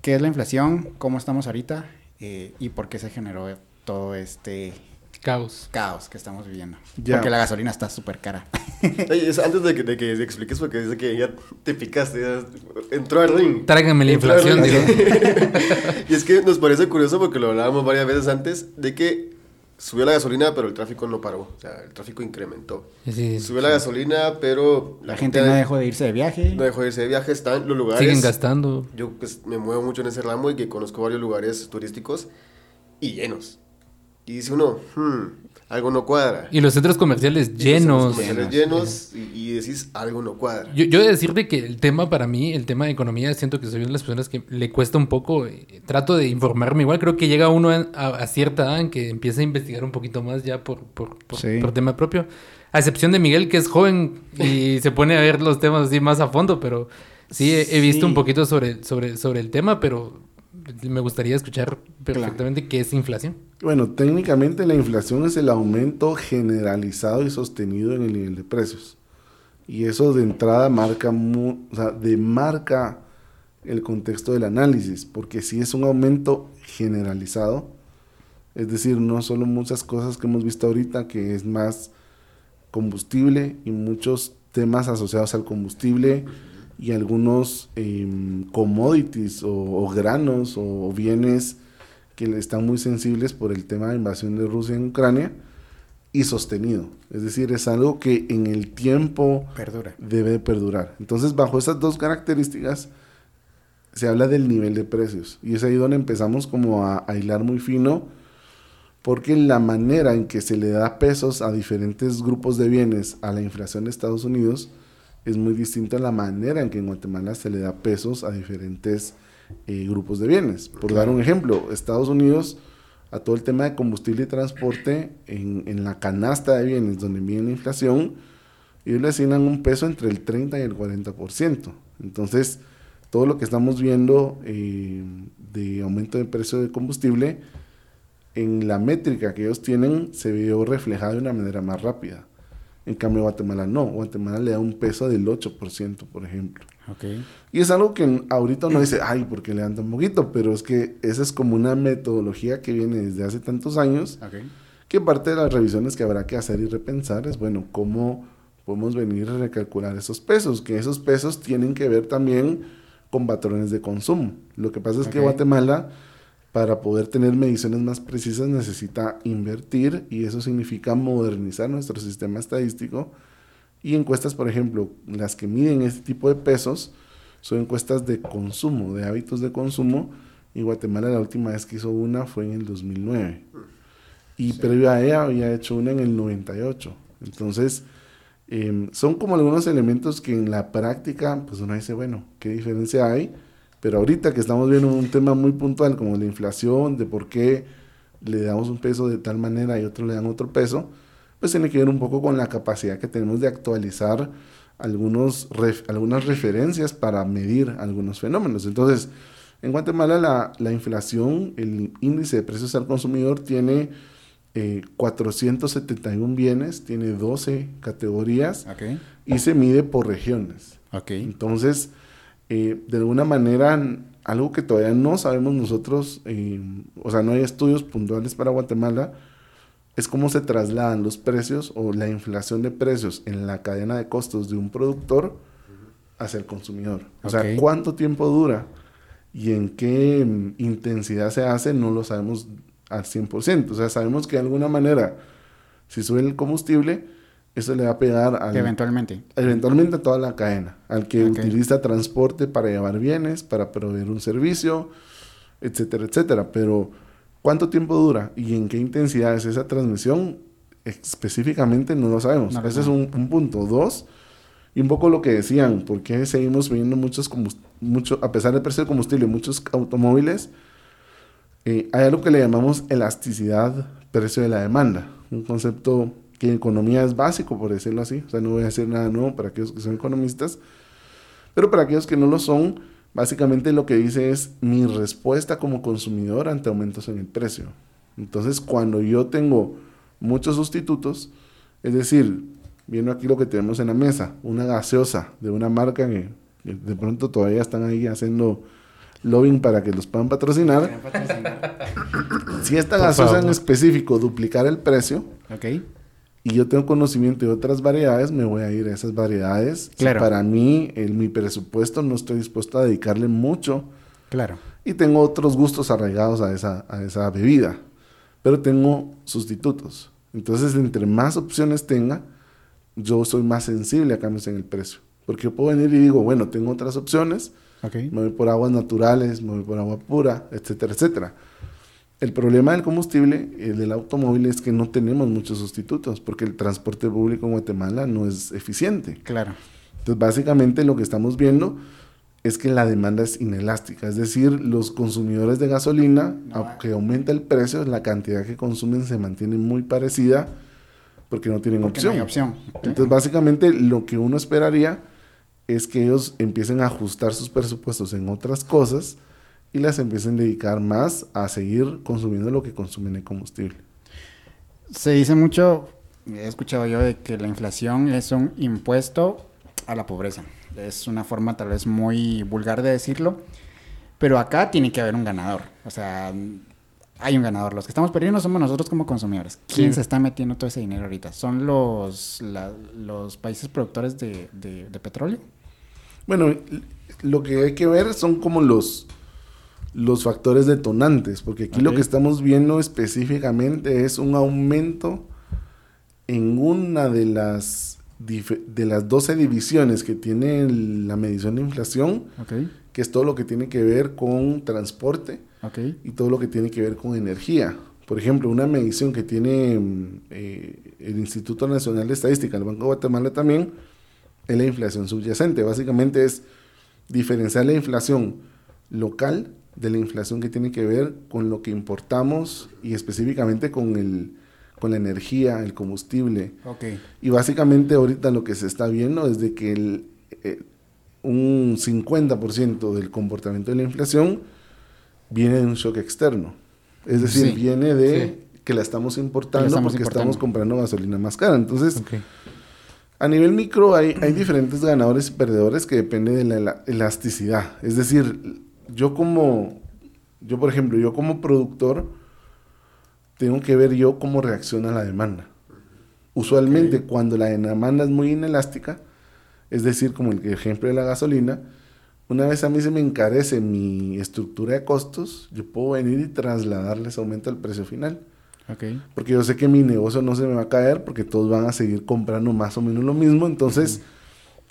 [SPEAKER 1] ¿Qué es la inflación? ¿Cómo estamos ahorita? Eh, ¿Y por qué se generó todo este
[SPEAKER 2] Caos.
[SPEAKER 1] caos que estamos viviendo?
[SPEAKER 3] Ya.
[SPEAKER 1] Porque la gasolina está súper cara.
[SPEAKER 4] Oye, es antes de que, de que expliques, porque dice que ya te picaste, ya entró al ring.
[SPEAKER 2] Tráigame la
[SPEAKER 4] Entró
[SPEAKER 2] inflación, digo.
[SPEAKER 4] y es que nos parece curioso porque lo hablábamos varias veces antes de que subió la gasolina, pero el tráfico no paró. O sea, el tráfico incrementó.
[SPEAKER 2] Sí,
[SPEAKER 4] Subió la gasolina, pero
[SPEAKER 1] La gente no dejó de irse de viaje.
[SPEAKER 4] no dejó de irse de viaje. Están los lugares.
[SPEAKER 2] siguen gastando.
[SPEAKER 4] Yo pues, me muevo mucho en ese ramo y que conozco varios lugares turísticos y llenos. Y dice uno, hmm, algo no cuadra.
[SPEAKER 2] Y los centros comerciales llenos.
[SPEAKER 4] Los comerciales llenos y, y decís, algo no cuadra.
[SPEAKER 2] Yo, yo he de decirte que el tema para mí, el tema de economía, siento que soy una de las personas que le cuesta un poco. eh, trato de informarme igual. Creo que llega uno a, a- a cierta edad en que empieza a investigar un poquito más ya por, por, por,
[SPEAKER 1] Sí.
[SPEAKER 2] por tema propio. A excepción de Miguel, que es joven y se pone a ver los temas así más a fondo, pero sí he, he visto
[SPEAKER 1] Sí.
[SPEAKER 2] un poquito sobre, sobre, sobre el tema, pero me gustaría escuchar perfectamente qué es inflación.
[SPEAKER 3] Bueno, técnicamente la inflación es el aumento generalizado y sostenido en el nivel de precios. Y eso de entrada marca, o sea, demarca el contexto del análisis, porque si es un aumento generalizado, es decir, no solo muchas cosas que hemos visto ahorita, que es más combustible y muchos temas asociados al combustible y algunos em, commodities o, o granos o bienes que están muy sensibles por el tema de invasión de Rusia en Ucrania y sostenido. Es decir, es algo que en el tiempo
[SPEAKER 1] Perdura.
[SPEAKER 3] debe de perdurar. Entonces, bajo esas dos características, se habla del nivel de precios. Y es ahí donde empezamos como a, a hilar muy fino, porque la manera en que se le da pesos a diferentes grupos de bienes a la inflación de Estados Unidos es muy distinta la manera en que en Guatemala se le da pesos a diferentes eh, grupos de bienes. Por dar un ejemplo, Estados Unidos a todo el tema de combustible y transporte en, en la canasta de bienes donde viene la inflación, ellos le asignan un peso entre el 30 y el 40%. Entonces, todo lo que estamos viendo eh, de aumento de precio de combustible, en la métrica que ellos tienen, se vio reflejado de una manera más rápida. En cambio, Guatemala no. Guatemala le da un peso del 8%, por ejemplo.
[SPEAKER 1] Ok.
[SPEAKER 3] Y es algo que ahorita uno dice, ay, ¿por qué le dan tan poquito? Pero es que esa es como una metodología que viene desde hace tantos años
[SPEAKER 1] Ok.
[SPEAKER 3] que parte de las revisiones que habrá que hacer y repensar es, bueno, cómo podemos venir a recalcular esos pesos, que esos pesos tienen que ver también con patrones de consumo. Lo que pasa es que
[SPEAKER 1] Ok.
[SPEAKER 3] Guatemala, para poder tener mediciones más precisas, necesita invertir y eso significa modernizar nuestro sistema estadístico. Y encuestas, por ejemplo, las que miden este tipo de pesos, son encuestas de consumo, de hábitos de consumo. Y Guatemala la última vez que hizo una fue en el 2009. Y previo a ella había hecho una en el 98. Entonces, eh, son como algunos elementos que en la práctica, pues uno dice, bueno, ¿qué diferencia hay? Pero ahorita que estamos viendo un tema muy puntual como la inflación, de por qué le damos un peso de tal manera y otro le dan otro peso, pues tiene que ver un poco con la capacidad que tenemos de actualizar algunos ref- algunas referencias para medir algunos fenómenos. Entonces, en Guatemala la, la inflación, el índice de precios al consumidor tiene eh, 471 bienes, tiene 12 categorías y se mide por regiones. Entonces, eh, de alguna manera, algo que todavía no sabemos nosotros, eh, o sea, no hay estudios puntuales para Guatemala, es cómo se trasladan los precios o la inflación de precios en la cadena de costos de un productor hacia el consumidor. O sea, cuánto tiempo dura y en qué mm, intensidad se hace, no lo sabemos al 100%. O sea, sabemos que de alguna manera, si sube el combustible, eso le va a pegar al,
[SPEAKER 1] Eventualmente.
[SPEAKER 3] eventualmente a toda la cadena, al que utiliza transporte para llevar bienes, para proveer un servicio, etcétera, etcétera. Pero, ¿cuánto tiempo dura y en qué intensidad es esa transmisión? Específicamente no lo sabemos.
[SPEAKER 1] No
[SPEAKER 3] Ese es un, un punto. Dos, y un poco lo que decían, ¿por qué seguimos viendo muchos, mucho, a pesar del precio del combustible, muchos automóviles? Eh, hay algo que le llamamos elasticidad precio de la demanda, un concepto que en economía es básico, por decirlo así, o sea, no voy a decir nada nuevo para aquellos que son economistas, pero para aquellos que no lo son, básicamente lo que dice es mi respuesta como consumidor ante aumentos en el precio. Entonces, cuando yo tengo muchos sustitutos, es decir, viendo aquí lo que tenemos en la mesa, una gaseosa de una marca que, que de pronto todavía están ahí haciendo lobbying para que los puedan patrocinar. Si esta
[SPEAKER 2] Por
[SPEAKER 3] gaseosa en específico duplicar el precio
[SPEAKER 1] Ok.
[SPEAKER 3] Y yo tengo conocimiento de otras variedades, me voy a ir a esas variedades. Si
[SPEAKER 1] Claro.
[SPEAKER 3] para mí, en mi presupuesto, no estoy dispuesto a dedicarle mucho
[SPEAKER 1] Claro.
[SPEAKER 3] y tengo otros gustos arraigados a esa, a esa bebida, pero tengo sustitutos. Entonces, entre más opciones tenga, yo soy más sensible a cambios en el precio. Porque yo puedo venir y digo, bueno, tengo otras opciones,
[SPEAKER 1] Ok.
[SPEAKER 3] me voy por aguas naturales, me voy por agua pura, etcétera, etcétera. El problema del combustible, el del automóvil, es que no tenemos muchos sustitutos porque el transporte público en Guatemala no es eficiente.
[SPEAKER 1] Claro.
[SPEAKER 3] Entonces, básicamente lo que estamos viendo es que la demanda es inelástica, es decir, los consumidores de gasolina, aunque aumenta el precio, la cantidad que consumen se mantiene muy parecida porque no tienen
[SPEAKER 1] Porque
[SPEAKER 3] opción.
[SPEAKER 1] no hay opción.
[SPEAKER 3] Entonces, básicamente lo que uno esperaría es que ellos empiecen a ajustar sus presupuestos en otras cosas y las empiecen a dedicar más a seguir consumiendo lo que consumen en combustible.
[SPEAKER 1] Se dice mucho, he escuchado yo, de que la inflación es un impuesto a la pobreza. Es una forma tal vez muy vulgar de decirlo, pero acá tiene que haber un ganador. O sea, hay un ganador. Los que estamos perdiendo somos nosotros como consumidores. ¿Quién
[SPEAKER 2] Sí.
[SPEAKER 1] se está metiendo todo ese dinero ahorita? ¿Son los, la- los países productores de, de- de petróleo?
[SPEAKER 3] Bueno, lo que hay que ver son como los, los factores detonantes, porque aquí lo que estamos viendo específicamente es un aumento en una de las, de las 12 divisiones que tiene la medición de inflación, que es todo lo que tiene que ver con transporte y todo lo que tiene que ver con energía. Por ejemplo, una medición que tiene mm, eh, el Instituto Nacional de Estadística, el Banco de Guatemala también, es la inflación subyacente. Básicamente es diferenciar la inflación local de la inflación que tiene que ver con lo que importamos y específicamente con, el, con la energía, el combustible. Y básicamente ahorita lo que se está viendo es de que el, eh, un 50% del comportamiento de la inflación viene de un shock externo. Es decir,
[SPEAKER 1] Sí,
[SPEAKER 3] viene de
[SPEAKER 2] sí.
[SPEAKER 3] que la estamos importando
[SPEAKER 1] estamos
[SPEAKER 3] porque
[SPEAKER 1] importando.
[SPEAKER 3] estamos comprando gasolina más cara. Entonces, a nivel micro hay, hay diferentes ganadores y perdedores que depende de la ela- elasticidad. Es decir, yo como, yo por ejemplo, yo como productor, tengo que ver yo cómo reacciona la demanda. Usualmente cuando la demanda es muy inelástica, es decir, como el ejemplo de la gasolina, una vez a mí se me encarece mi estructura de costos, yo puedo venir y trasladarles aumento al precio final. Porque yo sé que mi negocio no se me va a caer porque todos van a seguir comprando más o menos lo mismo. Entonces,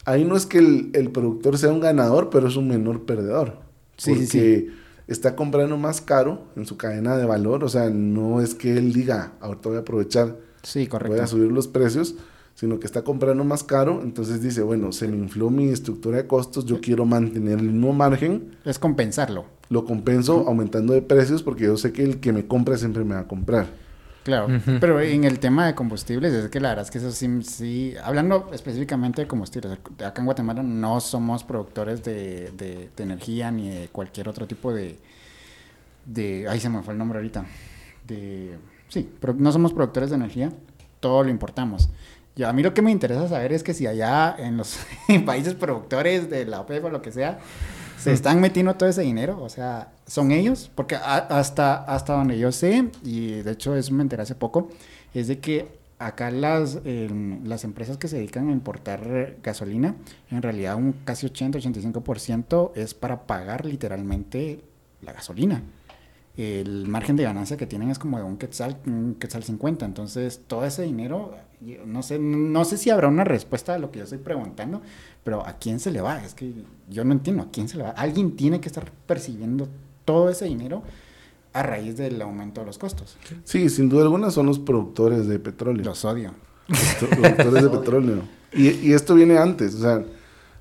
[SPEAKER 3] ahí no es que el, el productor sea un ganador, pero es un menor perdedor.
[SPEAKER 1] Sí, sí,
[SPEAKER 3] porque está comprando más caro en su cadena de valor. O sea, no es que él diga, ahorita voy a aprovechar,
[SPEAKER 1] Sí,
[SPEAKER 3] voy a subir los precios, sino que está comprando más caro. Entonces dice, bueno, se me infló mi estructura de costos, yo quiero mantener el mismo margen.
[SPEAKER 1] Es compensarlo.
[SPEAKER 3] Lo compenso aumentando de precios porque yo sé que el que me compra siempre me va a comprar.
[SPEAKER 1] Claro, pero en el tema de combustibles, es que la verdad es que eso sí, sí, hablando específicamente de combustibles, acá en Guatemala no somos productores de, de- de energía ni de cualquier otro tipo de, de, ay se me fue el nombre ahorita, de, sí, pero no somos productores de energía, todo lo importamos. Y a mí lo que me interesa saber es que si allá en los países productores de la OPEP o lo que sea, se están metiendo todo ese dinero, o sea, son ellos, porque hasta, hasta donde yo sé, y de hecho eso me enteré hace poco, es de que acá las, em, las empresas que se dedican a importar gasolina, en realidad un casi 80-85% es para pagar literalmente la gasolina. El margen de ganancia que tienen es como de un quetzal, un quetzal 50. Entonces, todo ese dinero, no sé, no sé si habrá una respuesta a lo que yo estoy preguntando, pero ¿a quién se le va? Es que yo no entiendo, ¿a quién se le va? Alguien tiene que estar percibiendo todo ese dinero a raíz del aumento de los costos.
[SPEAKER 3] Sí, sin duda alguna son los productores de petróleo.
[SPEAKER 1] Los odio.
[SPEAKER 3] Los productores de petróleo. Y, y esto viene antes, o sea,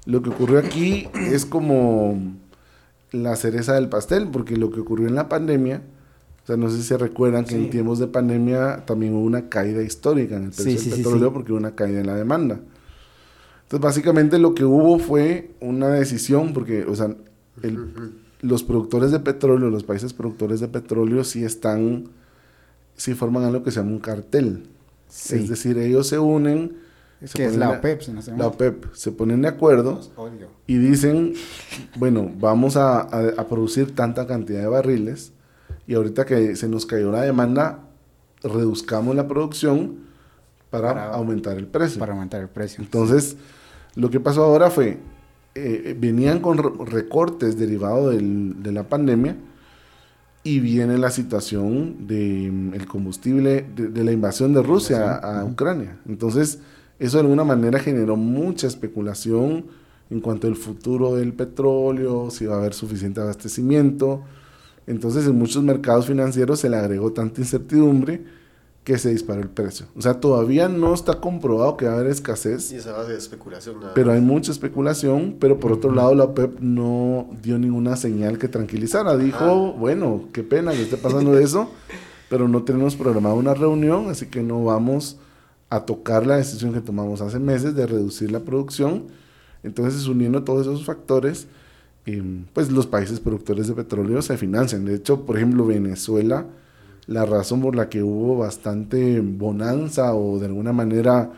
[SPEAKER 3] lo que ocurrió aquí es como la cereza del pastel, porque lo que ocurrió en la pandemia, o sea, no sé si se recuerdan que
[SPEAKER 1] Sí.
[SPEAKER 3] en tiempos de pandemia también hubo una caída histórica en el precio
[SPEAKER 1] Sí,
[SPEAKER 3] del
[SPEAKER 1] sí,
[SPEAKER 3] petróleo porque hubo una caída en la demanda. Entonces, básicamente lo que hubo fue una decisión, porque, o sea, el- los productores de petróleo, los países productores de petróleo sí están, sí forman algo que se llama un cartel.
[SPEAKER 1] Sí.
[SPEAKER 3] Es decir, ellos se unen.
[SPEAKER 1] Es que es la OPEP, si no se
[SPEAKER 3] La OPEP. Se ponen de acuerdo y dicen, bueno, vamos a, a- a producir tanta cantidad de barriles y ahorita que se nos cayó la demanda, reduzcamos la producción para,
[SPEAKER 1] Para-
[SPEAKER 3] aumentar el precio.
[SPEAKER 1] Para aumentar el precio.
[SPEAKER 3] Entonces, lo que pasó ahora fue, eh, venían con re- recortes derivados de la pandemia y viene la situación del combustible, de, de la invasión de Rusia a, a Ucrania. Entonces, eso de alguna manera generó mucha especulación en cuanto al futuro del petróleo, si va a haber suficiente abastecimiento. Entonces en muchos mercados financieros se le agregó tanta incertidumbre que se disparó el precio. O sea, todavía no está comprobado que va a haber escasez.
[SPEAKER 4] Y esa base de especulación. Nada
[SPEAKER 3] pero hay mucha especulación, pero por otro lado la OPEP no dio ninguna señal que tranquilizara. Dijo, bueno, qué pena que esté pasando eso, pero no tenemos programada una reunión, así que no vamos a tocar la decisión que tomamos hace meses de reducir la producción. Entonces, uniendo todos esos factores, eh, pues los países productores de petróleo se financian. De hecho, por ejemplo, Venezuela la razón por la que hubo bastante bonanza o de alguna manera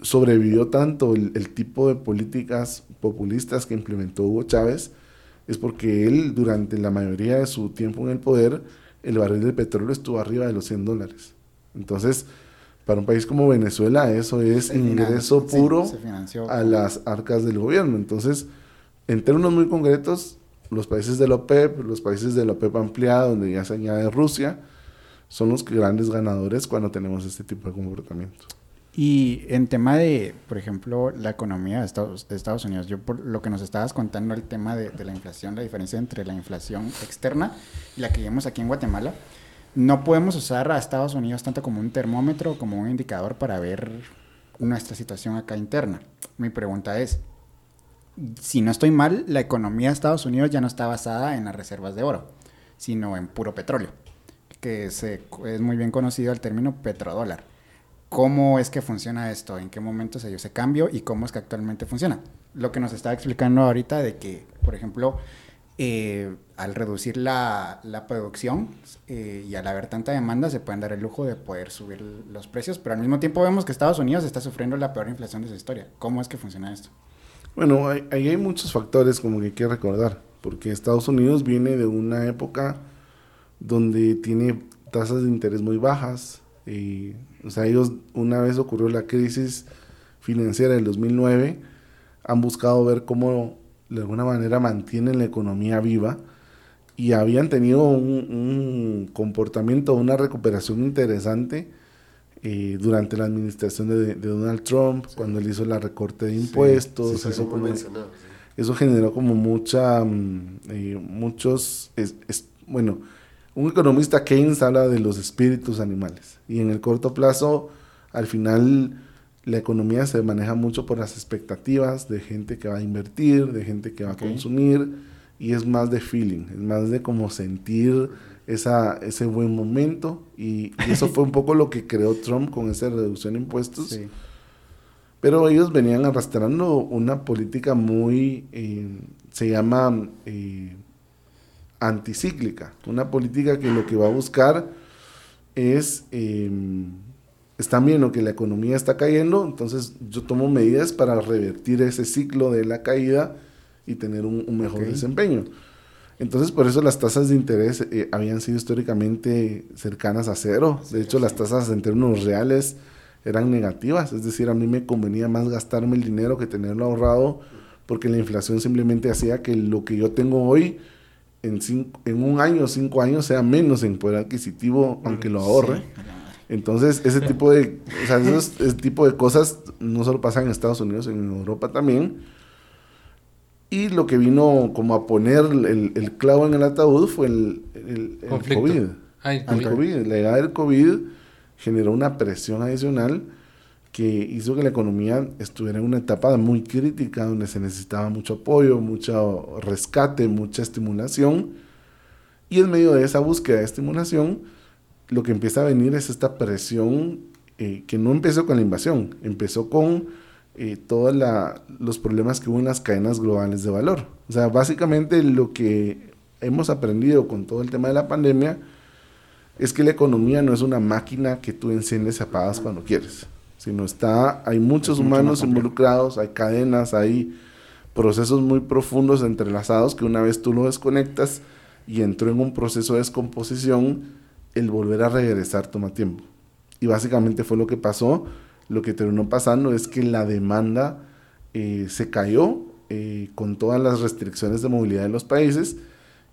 [SPEAKER 3] sobrevivió tanto el, tipo de políticas populistas que implementó Hugo Chávez es porque él durante la mayoría de su tiempo en el poder el barril de petróleo estuvo arriba de los 100 dólares. Entonces, para un país como Venezuela eso es ingreso puro a las arcas del gobierno. Entonces, en términos muy concretos, los países de la OPEP, los países de la OPEP ampliada, donde ya se añade Rusia, son los grandes ganadores cuando tenemos este tipo de comportamiento.
[SPEAKER 1] Y en tema de, por ejemplo, la economía de Estados, de Estados Unidos, yo por lo que nos estabas contando, el tema de, de, la inflación, la diferencia entre la inflación externa y la que vemos aquí en Guatemala, no podemos usar a Estados Unidos tanto como un termómetro, como un indicador para ver nuestra situación acá interna. Mi pregunta es, si no estoy mal, la economía de Estados Unidos ya no está basada en las reservas de oro, sino en puro petróleo que se, es muy bien conocido el término petrodólar. ¿Cómo es que funciona esto? ¿En qué momento se dio ese cambio? ¿Y cómo es que actualmente funciona? Lo que nos está explicando ahorita de que, por ejemplo, eh, al reducir la, producción eh, y al haber tanta demanda, se pueden dar el lujo de poder subir los precios, pero al mismo tiempo vemos que Estados Unidos está sufriendo la peor inflación de su historia. ¿Cómo es que funciona esto?
[SPEAKER 3] Bueno, ahí hay, hay muchos factores como que hay que recordar, porque Estados Unidos viene de una época donde tiene tasas de interés muy bajas. Y, o sea, ellos, una vez ocurrió la crisis financiera del 2009, han buscado ver cómo de alguna manera mantienen la economía viva y habían tenido un, comportamiento, una recuperación interesante eh, durante la administración de, Donald Trump, cuando él hizo la recorte de impuestos. eso, generó como mucha, mm, eh, muchos, bueno, un economista Keynes habla de los espíritus animales. Y en el corto plazo, al final, la economía se maneja mucho por las expectativas de gente que va a invertir, de gente que va a consumir y es más de feeling, es más de como sentir esa, ese buen momento. Y, eso fue un poco lo que creó Trump con esa reducción de impuestos. Pero ellos venían arrastrando una política muy, eh, se llama... Eh, anticíclica, una política que lo que va a buscar es, eh, están viendo que la economía está cayendo, entonces yo tomo medidas para revertir ese ciclo de la caída y tener un, mejor desempeño. Entonces, por eso las tasas de interés eh, habían sido históricamente cercanas a cero. De hecho, las tasas en términos reales eran negativas. Es decir, a mí me convenía más gastarme el dinero que tenerlo ahorrado porque la inflación simplemente hacía que lo que yo tengo hoy en, en un año o cinco años sea menos en poder adquisitivo, aunque lo ahorre. Entonces, ese tipo de, o sea, ese tipo de cosas no solo pasan en Estados Unidos, en Europa también. Y lo que vino como a poner el, el clavo en el ataúd fue el, el, el COVID. el COVID. La llegada del COVID generó una presión adicional que hizo que la economía estuviera en una etapa muy crítica, donde se necesitaba mucho apoyo, mucho rescate, mucha estimulación. Y en medio de esa búsqueda de estimulación, lo que empieza a venir es esta presión eh, que no empezó con la invasión, empezó con eh, todos los problemas que hubo en las cadenas globales de valor. O sea, básicamente lo que hemos aprendido con todo el tema de la pandemia es que la economía no es una máquina que tú enciendes y apagas cuando quieres sino está, hay muchos humanos involucrados, hay cadenas, hay procesos muy profundos entrelazados que una vez tú lo desconectas y entró en un proceso de descomposición, el volver a regresar toma tiempo. Y básicamente fue lo que pasó. Lo que terminó pasando es que la demanda eh, se cayó eh, con todas las restricciones de movilidad en los países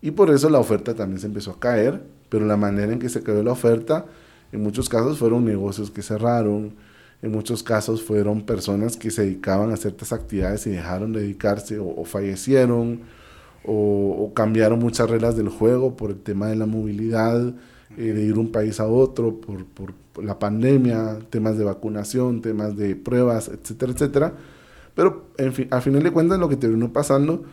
[SPEAKER 3] y por eso la oferta también se empezó a caer, pero la manera en que se cayó la oferta, en muchos casos fueron negocios que cerraron, en muchos casos fueron personas que se dedicaban a ciertas actividades y dejaron de dedicarse o, fallecieron o, cambiaron muchas reglas del juego por el tema de la movilidad, eh, de ir de un país a otro, por, por, la pandemia, temas de vacunación, temas de pruebas, etcétera, etcétera. Pero en fin, al final de cuentas lo que terminó pasando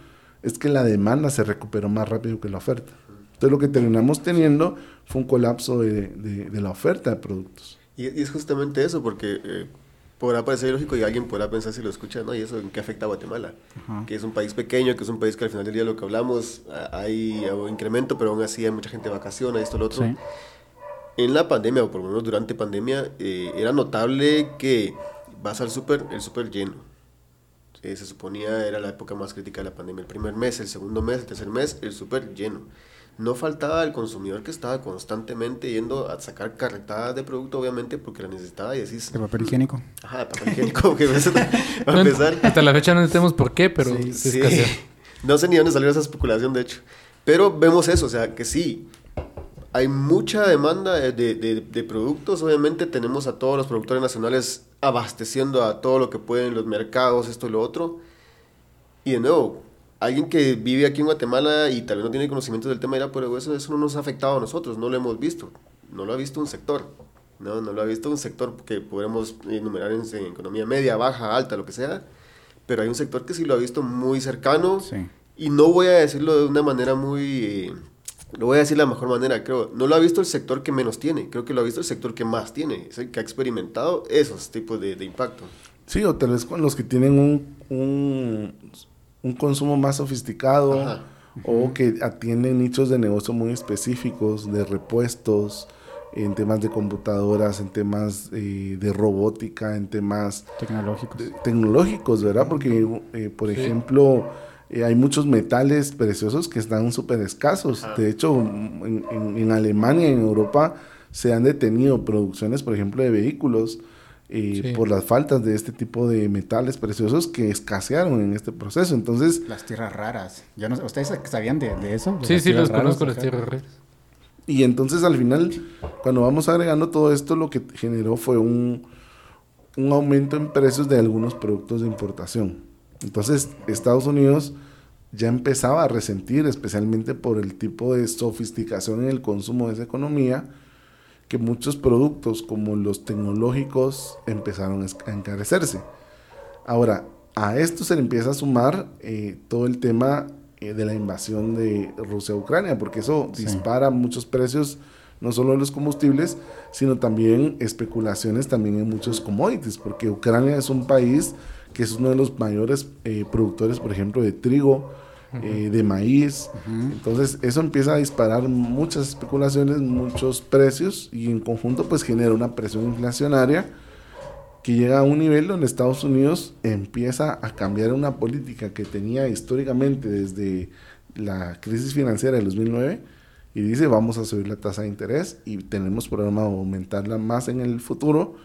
[SPEAKER 3] es que la demanda se recuperó más rápido que la oferta. Entonces lo que terminamos teniendo fue un colapso de, de, la oferta de productos.
[SPEAKER 4] Y, es justamente eso, porque eh, podrá parecer lógico y alguien podrá pensar si lo escucha, ¿no? ¿Y eso en qué afecta a Guatemala? Que es un país pequeño, que es un país que al final del día lo que hablamos, hay un incremento, pero aún así hay mucha gente de vacaciones, esto, lo otro. En la pandemia, o por lo menos durante pandemia, eh, era notable que vas al súper, el súper lleno. se suponía era la época más crítica de la pandemia. El primer mes, el segundo mes, el tercer mes, el súper lleno no faltaba el consumidor que estaba constantemente yendo a sacar carretadas de producto, obviamente, porque la necesitaba y decís...
[SPEAKER 1] De papel higiénico.
[SPEAKER 4] Ajá, de papel higiénico, que a
[SPEAKER 2] empezar... Hasta la fecha no entendemos por qué, pero sí,
[SPEAKER 4] No sé ni dónde salió esa especulación, de hecho. Pero vemos eso, o sea, que sí, hay mucha demanda de, de, de, productos. Obviamente tenemos a todos los productores nacionales abasteciendo a todo lo que pueden los mercados, esto y lo otro. Y de nuevo, alguien que vive aquí en Guatemala y tal vez no tiene conocimiento del tema dirá, pero eso, eso no nos ha afectado a nosotros, no lo hemos visto, no lo ha visto un sector, no, no lo ha visto un sector que podemos enumerar en, economía media, baja, alta, lo que sea, pero hay un sector que sí lo ha visto muy cercano y no voy a decirlo de una manera muy... Eh, lo voy a decir de la mejor manera, creo. No lo ha visto el sector que menos tiene, creo que lo ha visto el sector que más tiene, es el que ha experimentado esos tipos de, de impacto.
[SPEAKER 3] Sí, o tal vez con los que tienen un, un un consumo más sofisticado o que atienden nichos de negocio muy específicos, de repuestos, en temas de computadoras, en temas eh, de robótica, en temas
[SPEAKER 1] tecnológicos,
[SPEAKER 3] tecnológicos ¿verdad? Porque, eh, por ejemplo, eh, hay muchos metales preciosos que están súper escasos. De hecho, en, en, Alemania y en Europa se han detenido producciones, por ejemplo, de vehículos eh, por las faltas de este tipo de metales preciosos que escasearon en este proceso. Entonces...
[SPEAKER 1] Las tierras raras. Yo no, ¿Ustedes sabían de, eso?
[SPEAKER 2] sí, sí, los conozco, las tierras raras.
[SPEAKER 3] Y entonces al final, cuando vamos agregando todo esto, lo que generó fue un, un aumento en precios de algunos productos de importación. Entonces Estados Unidos ya empezaba a resentir, especialmente por el tipo de sofisticación en el consumo de esa economía, que muchos productos como los tecnológicos empezaron a encarecerse. Ahora, a esto se le empieza a sumar eh, todo el tema eh, de la invasión de Rusia a Ucrania, porque eso dispara muchos precios, no solo en los combustibles, sino también especulaciones también en muchos commodities, porque Ucrania es un país que es uno de los mayores eh, productores, por ejemplo, de trigo, eh, de maíz. Entonces eso empieza a disparar muchas especulaciones, muchos precios y en conjunto pues genera una presión inflacionaria que llega a un nivel donde Estados Unidos empieza a cambiar una política que tenía históricamente desde la crisis financiera del 2009 y dice vamos a subir la tasa de interés y tenemos programa de aumentarla más en el futuro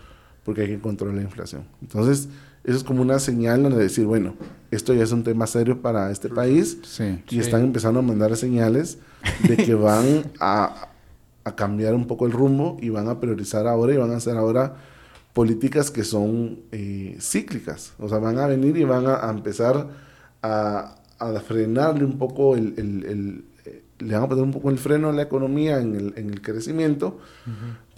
[SPEAKER 3] porque hay que controlar la inflación. Entonces, eso es como una señal de decir, bueno, esto ya es un tema serio para este país y están empezando a mandar señales de que van a, a, cambiar un poco el rumbo y van a priorizar ahora y van a hacer ahora políticas que son eh, cíclicas. O sea, van a venir y van a, empezar a, a, frenarle un poco el, el, el, eh, le van a poner un poco el freno a la economía en el, en el crecimiento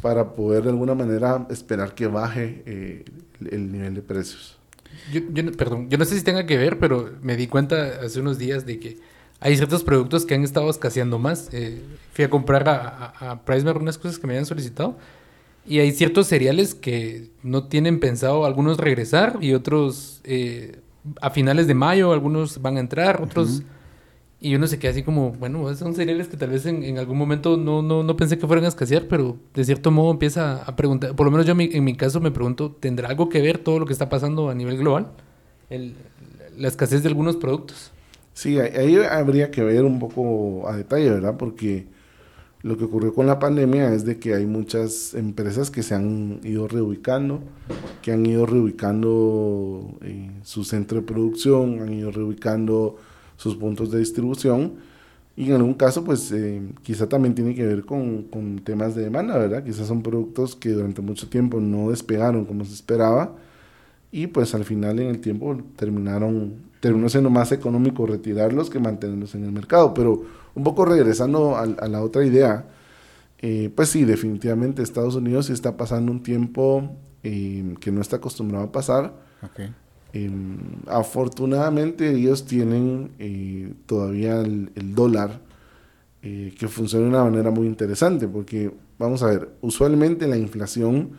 [SPEAKER 3] para poder de alguna manera esperar que baje eh, el nivel de precios.
[SPEAKER 2] Yo, perdón, yo no sé si tenga que ver, pero me di cuenta hace unos días de que hay ciertos productos que han estado escaseando más. Eh, fui a comprar a, a, Pricemer unas cosas que me habían solicitado y hay ciertos cereales que no tienen pensado algunos regresar y otros eh, a finales de mayo, algunos van a entrar, otros... Y uno se queda así como, bueno, son cereales que tal vez en, algún momento no, no, no, pensé que fueran a escasear, pero de cierto modo empieza a preguntar, por lo menos yo en mi caso me pregunto, ¿tendrá algo que ver todo lo que está pasando a nivel global? El, la escasez de algunos productos.
[SPEAKER 3] Sí, ahí habría que ver un poco a detalle, ¿verdad? Porque lo que ocurrió con la pandemia es de que hay muchas empresas que se han ido reubicando, que han ido reubicando eh, su centro de producción, han ido reubicando sus puntos de distribución. Y en algún caso, pues eh, quizá también tiene que ver con, con, temas de demanda, ¿verdad? Quizás son productos que durante mucho tiempo no despegaron como se esperaba y pues al final en el tiempo terminaron, terminó siendo más económico retirarlos que mantenerlos en el mercado. Pero un poco regresando a, la otra idea, eh, pues sí, definitivamente Estados Unidos está pasando un tiempo eh, que no está acostumbrado a pasar. Em, afortunadamente ellos tienen eh, todavía el, dólar que funciona de una manera muy interesante porque, vamos a ver, usualmente la inflación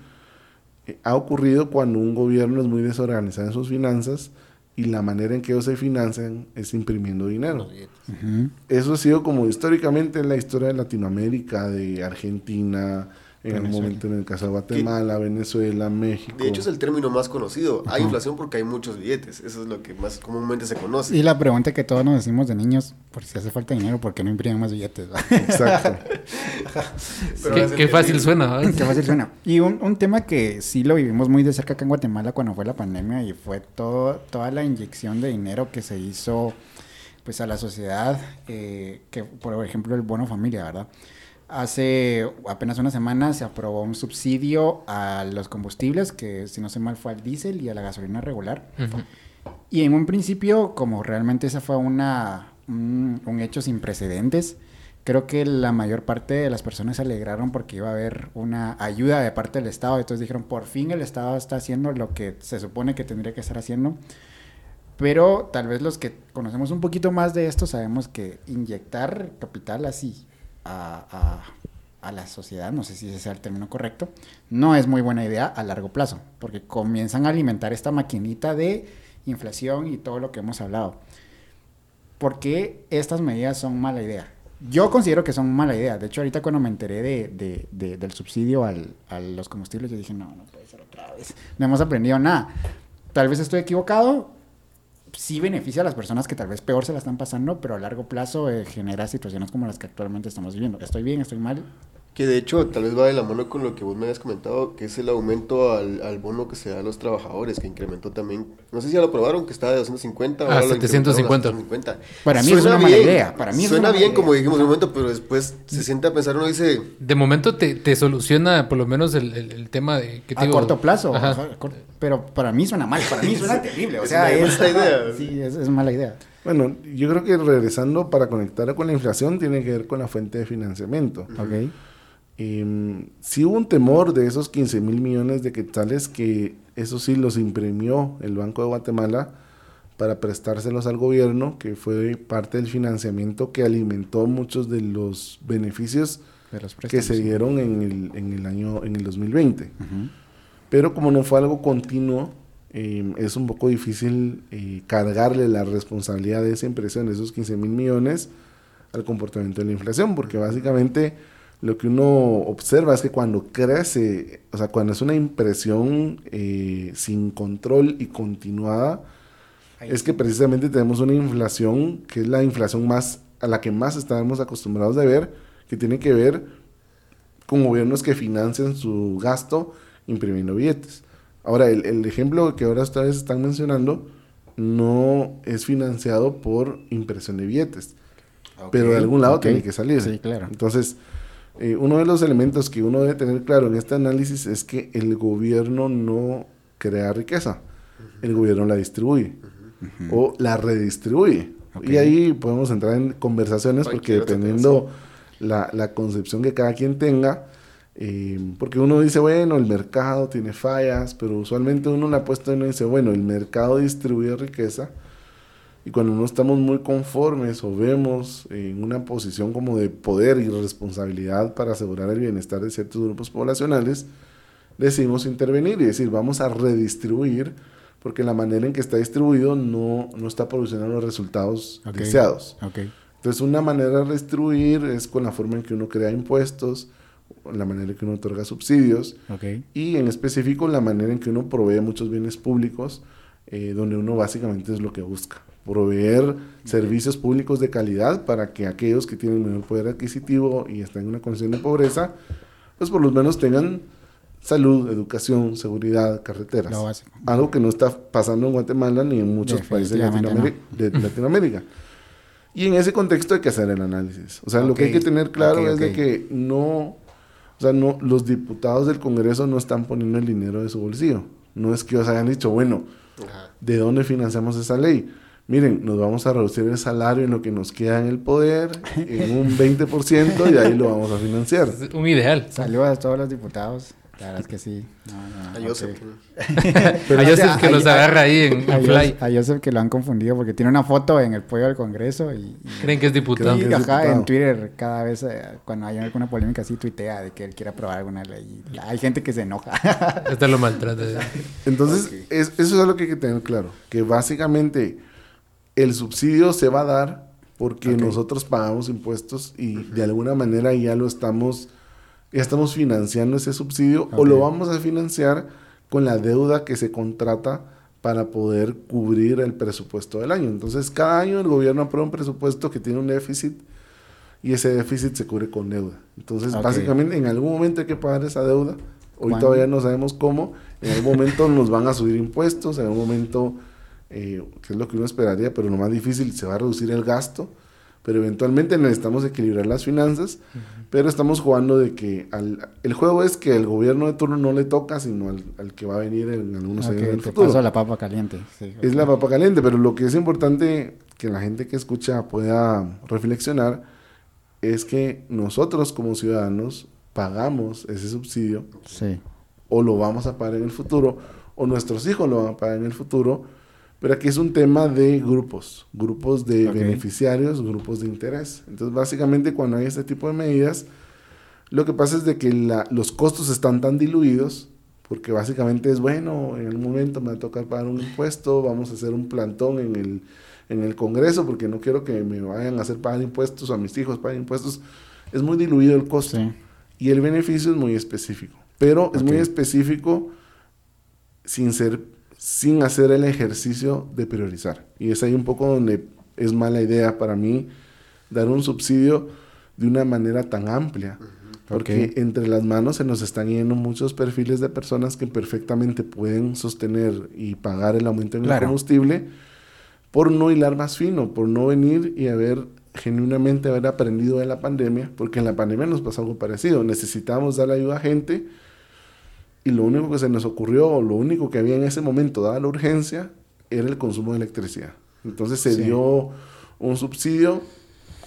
[SPEAKER 3] ha ocurrido cuando un gobierno es muy desorganizado en sus finanzas y la manera en que ellos se financian es imprimiendo dinero. Eso ha sido como históricamente en la historia de Latinoamérica, de Argentina, en el momento en el caso de Guatemala, Venezuela, México.
[SPEAKER 4] De hecho es el término más conocido. Hay inflación porque hay muchos billetes. Eso es lo que más comúnmente se conoce.
[SPEAKER 1] Y la pregunta que todos nos decimos de niños, por si hace falta dinero, ¿por qué no imprimen más billetes? Exacto.
[SPEAKER 2] qué, fácil suena.
[SPEAKER 1] Qué fácil suena. Y un, un, tema que sí lo vivimos muy de cerca acá en Guatemala cuando fue la pandemia y fue todo, toda la inyección de dinero que se hizo pues a la sociedad, eh, que por ejemplo el bono familia, ¿verdad? Hace apenas una semana se aprobó un subsidio a los combustibles, que si no sé mal fue al diésel y a la gasolina regular. Y en un principio, como realmente esa fue una, un, hecho sin precedentes, creo que la mayor parte de las personas se alegraron porque iba a haber una ayuda de parte del Estado. Entonces dijeron, por fin el Estado está haciendo lo que se supone que tendría que estar haciendo. Pero tal vez los que conocemos un poquito más de esto sabemos que inyectar capital así a, la sociedad, no sé si ese sea el término correcto, no es muy buena idea a largo plazo, porque comienzan a alimentar esta maquinita de inflación y todo lo que hemos hablado. ¿Por qué estas medidas son mala idea? Yo considero que son mala idea. De hecho, ahorita cuando me enteré de, del subsidio al, a los combustibles, yo dije, no, no puede ser otra vez. No hemos aprendido nada. Tal vez estoy equivocado, sí beneficia a las personas que tal vez peor se la están pasando, pero a largo plazo eh, genera situaciones como las que actualmente estamos viviendo. Estoy bien, estoy mal,
[SPEAKER 4] que de hecho tal vez va de la mano con lo que vos me habías comentado, que es el aumento al, al bono que se da a los trabajadores, que incrementó también, no sé si ya lo probaron, que estaba de 250
[SPEAKER 2] a 750.
[SPEAKER 1] Para mí es una mala idea. Para mí
[SPEAKER 4] suena bien, como dijimos en un momento, pero después se siente a pensar, uno dice...
[SPEAKER 2] De momento te, te soluciona por lo menos el, el, tema de...
[SPEAKER 1] Que a corto plazo. pero para mí suena mal, para mí suena terrible. O sea, es, mala idea. Sí, es, es mala idea.
[SPEAKER 3] Bueno, yo creo que regresando para conectar con la inflación tiene que ver con la fuente de financiamiento.
[SPEAKER 1] Ok.
[SPEAKER 3] Eh, sí hubo un temor de esos 15 mil millones de quetzales que eso sí los imprimió el Banco de Guatemala para prestárselos al gobierno, que fue parte del financiamiento que alimentó muchos de los beneficios que se dieron en el, en el año en el 2020. Pero como no fue algo continuo, em, es un poco difícil eh, cargarle la responsabilidad de esa impresión, de esos 15 mil millones, al comportamiento de la inflación, porque básicamente lo que uno observa es que cuando crece, o sea, cuando es una impresión eh, sin control y continuada, es que precisamente tenemos una inflación que es la inflación más a la que más estamos acostumbrados de ver, que tiene que ver con gobiernos que financian su gasto imprimiendo billetes. Ahora, el, ejemplo que ahora ustedes están mencionando no es financiado por impresión de billetes, pero de algún lado tiene que salir.
[SPEAKER 1] Sí, claro.
[SPEAKER 3] Entonces, eh, uno de los elementos que uno debe tener claro en este análisis es que el gobierno no crea riqueza, el gobierno la distribuye o la redistribuye. Y ahí podemos entrar en conversaciones porque dependiendo la, la, concepción que cada quien tenga, eh, porque uno dice, bueno, el mercado tiene fallas, pero usualmente uno le apuesta y uno dice, bueno, el mercado distribuye riqueza, y cuando no estamos muy conformes o vemos en una posición como de poder y responsabilidad para asegurar el bienestar de ciertos grupos poblacionales, decidimos intervenir y decir, vamos a redistribuir, porque la manera en que está distribuido no, no está produciendo los resultados deseados. Entonces, una manera de redistribuir es con la forma en que uno crea impuestos, la manera en que uno otorga subsidios y en específico la manera en que uno provee muchos bienes públicos, eh, donde uno básicamente es lo que busca proveer servicios públicos de calidad para que aquellos que tienen menor poder adquisitivo y están en una condición de pobreza, pues por lo menos tengan salud, educación, seguridad, carreteras. Algo que no está pasando en Guatemala ni en muchos países de Latinoamérica. Y en ese contexto hay que hacer el análisis. O sea, lo que hay que tener claro es de que no, o sea, no, los diputados del Congreso no están poniendo el dinero de su bolsillo. No es que os hayan dicho, bueno,
[SPEAKER 4] Ajá.
[SPEAKER 3] ¿de dónde financiamos esa ley? Miren, nos vamos a reducir el salario en lo que nos queda en el poder en un 20% y ahí lo vamos a financiar.
[SPEAKER 2] Es un ideal.
[SPEAKER 1] Saludos a todos los diputados. La verdad es que sí. No, no,
[SPEAKER 4] A. Joseph.
[SPEAKER 3] Pero-
[SPEAKER 2] a Joseph que
[SPEAKER 1] a-
[SPEAKER 2] agarra ahí en, en fly.
[SPEAKER 1] A Joseph que lo han confundido porque tiene una foto en el pollo del Congreso y, y-
[SPEAKER 2] Creen que es diputado.
[SPEAKER 1] y,
[SPEAKER 3] que es
[SPEAKER 1] ajá,
[SPEAKER 3] diputado.
[SPEAKER 1] en Twitter cada vez eh, cuando hay alguna polémica así tuitea de que él quiere aprobar alguna ley. Hay gente que se enoja.
[SPEAKER 2] Este lo maltrata.
[SPEAKER 3] Entonces,
[SPEAKER 4] Ok.
[SPEAKER 3] es- eso es lo que hay que tener claro, que básicamente el subsidio se va a dar porque nosotros pagamos impuestos y de alguna manera ya lo estamos, ya estamos financiando ese subsidio o lo vamos a financiar con la deuda que se contrata para poder cubrir el presupuesto del año. Entonces, cada año el gobierno aprueba un presupuesto que tiene un déficit y ese déficit se cubre con deuda. Entonces, básicamente, en algún momento hay que pagar esa deuda. Hoy
[SPEAKER 1] ¿Cuándo?
[SPEAKER 3] todavía no sabemos cómo. En algún momento nos van a subir impuestos, en algún momento, eh, que es lo que uno esperaría, pero lo más difícil, se va a reducir el gasto. Pero eventualmente necesitamos equilibrar las finanzas, pero estamos jugando de que al, el juego es que el gobierno de turno no le toca, sino al, al que va a venir en algunos
[SPEAKER 1] Ok,
[SPEAKER 3] años en el
[SPEAKER 1] te
[SPEAKER 3] futuro.
[SPEAKER 1] paso la papa caliente. sí,
[SPEAKER 3] Es la papa caliente, pero lo que es importante que la gente que escucha pueda reflexionar es que nosotros como ciudadanos pagamos ese subsidio
[SPEAKER 1] Sí.
[SPEAKER 3] o lo vamos a pagar en el futuro o nuestros hijos lo van a pagar en el futuro, pero aquí es un tema de grupos, grupos de
[SPEAKER 1] Ok.
[SPEAKER 3] beneficiarios, grupos de interés. Entonces, básicamente cuando hay este tipo de medidas, lo que pasa es de que la- los costos están tan diluidos, porque básicamente es, bueno, en algún momento me va a tocar pagar un impuesto, vamos a hacer un plantón en el, en el Congreso, porque no quiero que me vayan a hacer pagar impuestos o a mis hijos pagar impuestos. Es muy diluido el costo.
[SPEAKER 1] Sí.
[SPEAKER 3] Y el beneficio es muy específico. Pero es muy específico sin ser, sin hacer el ejercicio de priorizar. Y es ahí un poco donde es mala idea para mí dar un subsidio de una manera tan amplia. Porque entre las manos se nos están yendo muchos perfiles de personas que perfectamente pueden sostener y pagar el aumento en el
[SPEAKER 1] Claro.
[SPEAKER 3] combustible por no hilar más fino, por no venir y haber genuinamente haber aprendido de la pandemia, porque en la pandemia nos pasó algo parecido. Necesitábamos darle ayuda a gente y lo único que se nos ocurrió, o lo único que había en ese momento, dada la urgencia, era el consumo de electricidad. Entonces se
[SPEAKER 1] Sí.
[SPEAKER 3] dio un subsidio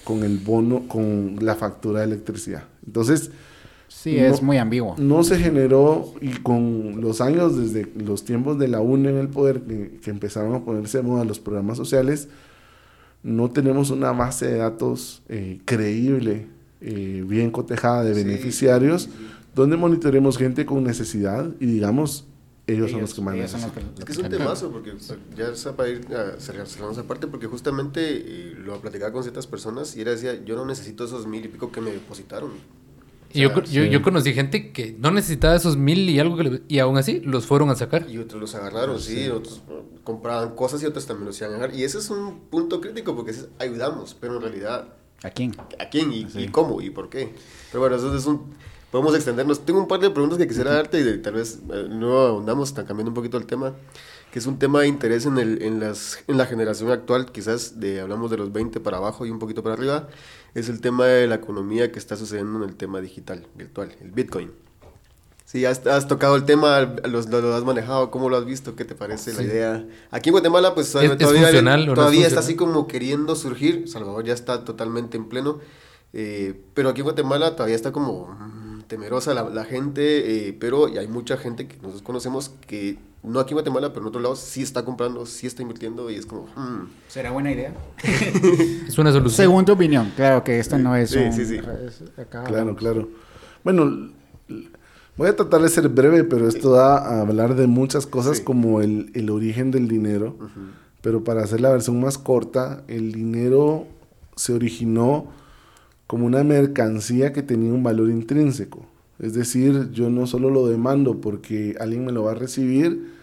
[SPEAKER 3] con el bono, con la factura de electricidad. Entonces,
[SPEAKER 1] Sí,
[SPEAKER 3] No-
[SPEAKER 1] es muy ambiguo.
[SPEAKER 3] no se generó y con los años desde los tiempos de la UNE en el poder que, que empezaron a ponerse de moda los programas sociales no tenemos una base de datos eh, creíble eh, bien cotejada de
[SPEAKER 4] Sí,
[SPEAKER 3] beneficiarios
[SPEAKER 4] sí, sí.
[SPEAKER 3] Donde monitoreemos gente con necesidad y digamos ellos, son los
[SPEAKER 1] Ellos-
[SPEAKER 3] que más
[SPEAKER 1] ellos son los
[SPEAKER 3] necesitan
[SPEAKER 1] que-
[SPEAKER 4] Es que es un temazo, porque ya está para ir a cerrar esa parte, porque justamente eh, lo platicaba con ciertas personas y era decía, yo no necesito esos mil y pico que me depositaron.
[SPEAKER 2] Y yo, yo,
[SPEAKER 3] sí.
[SPEAKER 2] yo conocí gente que no necesitaba esos mil y algo que le- y aún así los fueron a sacar.
[SPEAKER 4] Y otros los agarraron, sí, otros eh, compraban cosas y otros también los iban a agarrar. Y ese es un punto crítico, porque dices, ayudamos, pero en realidad,
[SPEAKER 1] ¿A quién?
[SPEAKER 4] ¿a quién y,
[SPEAKER 1] Sí.
[SPEAKER 4] y cómo y por qué? Pero bueno, eso es un... Podemos extendernos. Tengo un par de preguntas que quisiera darte y de- tal vez eh, no ahondamos, están cambiando un poquito el tema, que es un tema de interés en, el, en, las, en la generación actual, quizás de, hablamos de los 20 para abajo y un poquito para arriba, es el tema de la economía que está sucediendo en el tema digital, virtual, el Bitcoin. Sí, has, has tocado el tema, los, lo, lo has manejado, ¿cómo lo has visto? ¿Qué te parece la idea? Aquí en Guatemala, pues
[SPEAKER 2] ¿Es- es
[SPEAKER 4] todavía,
[SPEAKER 2] es
[SPEAKER 4] todavía está así como queriendo surgir. Salvador ya está totalmente en pleno. eh, pero aquí en Guatemala todavía está como temerosa la, la gente, eh, pero y hay mucha gente que nosotros conocemos que, no aquí en Guatemala, pero en otros lados, sí está comprando, sí está invirtiendo y es como... mm,
[SPEAKER 1] ¿Será buena idea?
[SPEAKER 2] Es una solución.
[SPEAKER 1] Según tu opinión, claro que esto no es
[SPEAKER 4] Sí,
[SPEAKER 1] un...
[SPEAKER 4] sí, sí.
[SPEAKER 1] es- acá
[SPEAKER 3] Claro, claro. Bueno, voy a tratar de ser breve, pero esto da a hablar de muchas cosas
[SPEAKER 4] Sí.
[SPEAKER 3] como el, el origen del dinero. Pero para hacer la versión más corta, el dinero se originó como una mercancía que tenía un valor intrínseco. Es decir, yo no solo lo demando porque alguien me lo va a recibir,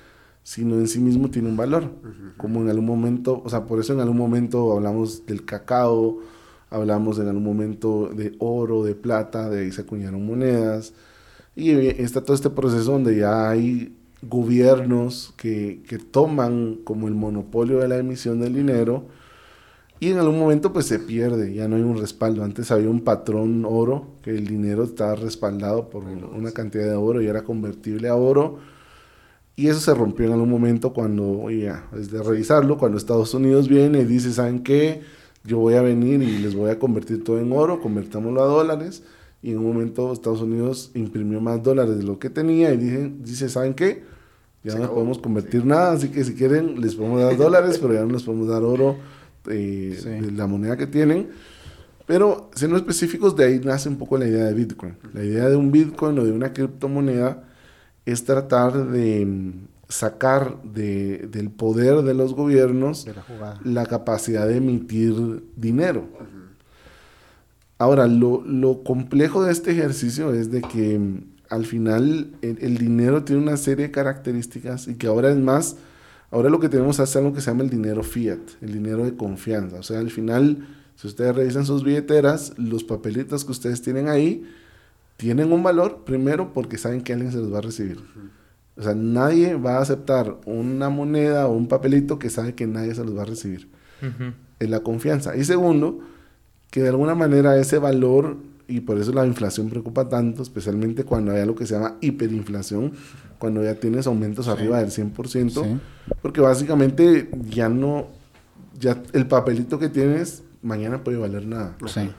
[SPEAKER 3] sino en sí mismo tiene un valor. Como en algún momento, o sea, por eso en algún momento hablamos del cacao, hablamos en algún momento de oro, de plata, de ahí se acuñaron monedas. Y está todo este proceso donde ya hay gobiernos que, que toman como el monopolio de la emisión del dinero y en algún momento pues se pierde, ya no hay un respaldo. Antes había un patrón oro, que el dinero estaba respaldado por un- una cantidad de oro y era convertible a oro. Y eso se rompió en algún momento cuando, ya, es de revisarlo, cuando Estados Unidos viene y dice, ¿saben qué? Yo voy a venir y les voy a convertir todo en oro, convertámoslo a dólares. Y en un momento Estados Unidos imprimió más dólares de lo que tenía y dice, dice ¿saben qué? Ya
[SPEAKER 4] Se
[SPEAKER 3] no
[SPEAKER 4] acabó,
[SPEAKER 3] podemos convertir nada, así que si quieren les podemos dar dólares, pero ya no les podemos dar oro eh,
[SPEAKER 1] Sí.
[SPEAKER 3] de la moneda que tienen. Pero siendo específicos, de ahí nace un poco la idea de Bitcoin. La idea de un Bitcoin o de una criptomoneda es tratar de mm, sacar de- del poder de los gobiernos
[SPEAKER 1] De la
[SPEAKER 3] capacidad de emitir dinero. Ahora, lo, lo complejo de este ejercicio es de que mm, al final el, el dinero tiene una serie de características y que ahora es más, ahora lo que tenemos es algo que se llama el dinero fiat, el dinero de confianza. O sea, al final, si ustedes revisan sus billeteras, los papelitos que ustedes tienen ahí tienen un valor, primero porque saben que alguien se los va a recibir. O sea, nadie va a aceptar una moneda o un papelito que sabe que nadie se los va a recibir.
[SPEAKER 2] Ujú.
[SPEAKER 3] Es la confianza. Y segundo, que de alguna manera ese valor, y por eso la inflación preocupa tanto, especialmente cuando hay algo que se llama hiperinflación, cuando ya tienes aumentos arriba del 100%,
[SPEAKER 1] Sí.
[SPEAKER 3] porque básicamente ya no, ya el papelito que tienes mañana puede valer nada.
[SPEAKER 1] Sí.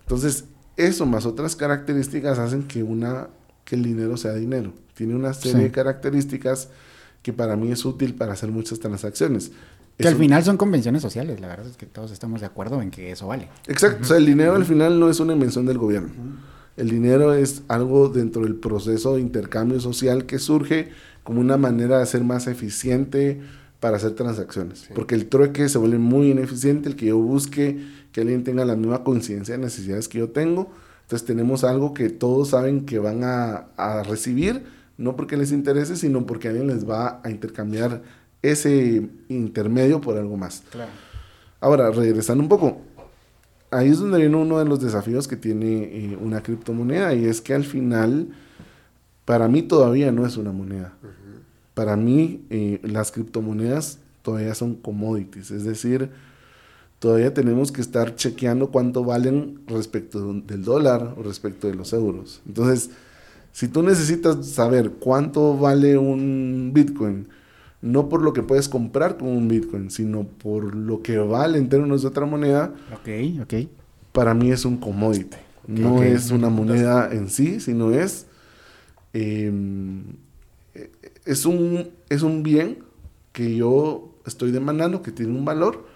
[SPEAKER 3] Entonces, eso más otras características hacen que una que el dinero sea dinero. Tiene una serie
[SPEAKER 1] Sí.
[SPEAKER 3] de características que para mí es útil para hacer muchas transacciones.
[SPEAKER 1] Que
[SPEAKER 3] Es
[SPEAKER 1] al final son convenciones sociales, la verdad es que todos estamos de acuerdo en que eso vale.
[SPEAKER 3] Exacto, o sea, el dinero al final no es una invención del gobierno. El dinero es algo dentro del proceso de intercambio social que surge como una manera de ser más eficiente para hacer transacciones. Porque el trueque se vuelve muy ineficiente, el que yo busque que alguien tenga la misma coincidencia de necesidades que yo tengo. Entonces tenemos algo que todos saben que van a, a recibir, no porque les interese, sino porque alguien les va a intercambiar ese intermedio por algo más.
[SPEAKER 1] Claro.
[SPEAKER 3] Ahora, regresando un poco, ahí es donde viene uno de los desafíos que tiene eh, una criptomoneda y es que al final, para mí todavía no es una moneda. Para mí, eh, las criptomonedas todavía son commodities, es decir, todavía tenemos que estar chequeando cuánto valen respecto del dólar o respecto de los euros. Entonces, si tú necesitas saber cuánto vale un Bitcoin, no por lo que puedes comprar con un Bitcoin, sino por lo que vale en términos de otra moneda,
[SPEAKER 1] Ok, ok.
[SPEAKER 3] para mí es un commodity. No es una moneda en sí, sino es, eh, es, un, es un bien que yo estoy demandando, que tiene un valor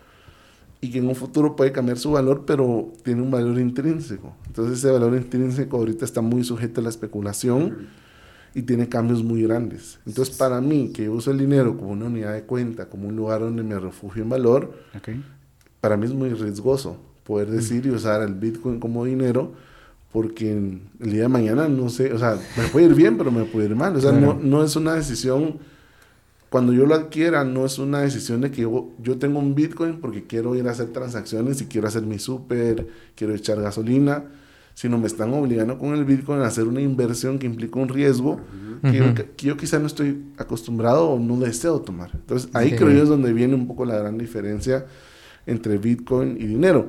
[SPEAKER 3] y que en un futuro puede cambiar su valor, pero tiene un valor intrínseco. Entonces ese valor intrínseco ahorita está muy sujeto a la especulación y tiene cambios muy grandes. Entonces para mí, que yo uso el dinero como una unidad de cuenta, como un lugar donde me refugio en valor,
[SPEAKER 1] Ok.
[SPEAKER 3] para mí es muy riesgoso poder decir y usar el Bitcoin como dinero porque el día de mañana no sé, o sea, me puede ir bien, pero me puede ir mal. O sea,
[SPEAKER 1] Claro.
[SPEAKER 3] no, no es una decisión, cuando yo lo adquiera, no es una decisión de que yo, yo tengo un Bitcoin porque quiero ir a hacer transacciones y quiero hacer mi súper, quiero echar gasolina, sino me están obligando con el Bitcoin a hacer una inversión que implica un riesgo que, yo, que yo quizá no estoy acostumbrado o no deseo tomar. Entonces ahí
[SPEAKER 2] Sí.
[SPEAKER 3] creo yo es donde viene un poco la gran diferencia entre Bitcoin y dinero.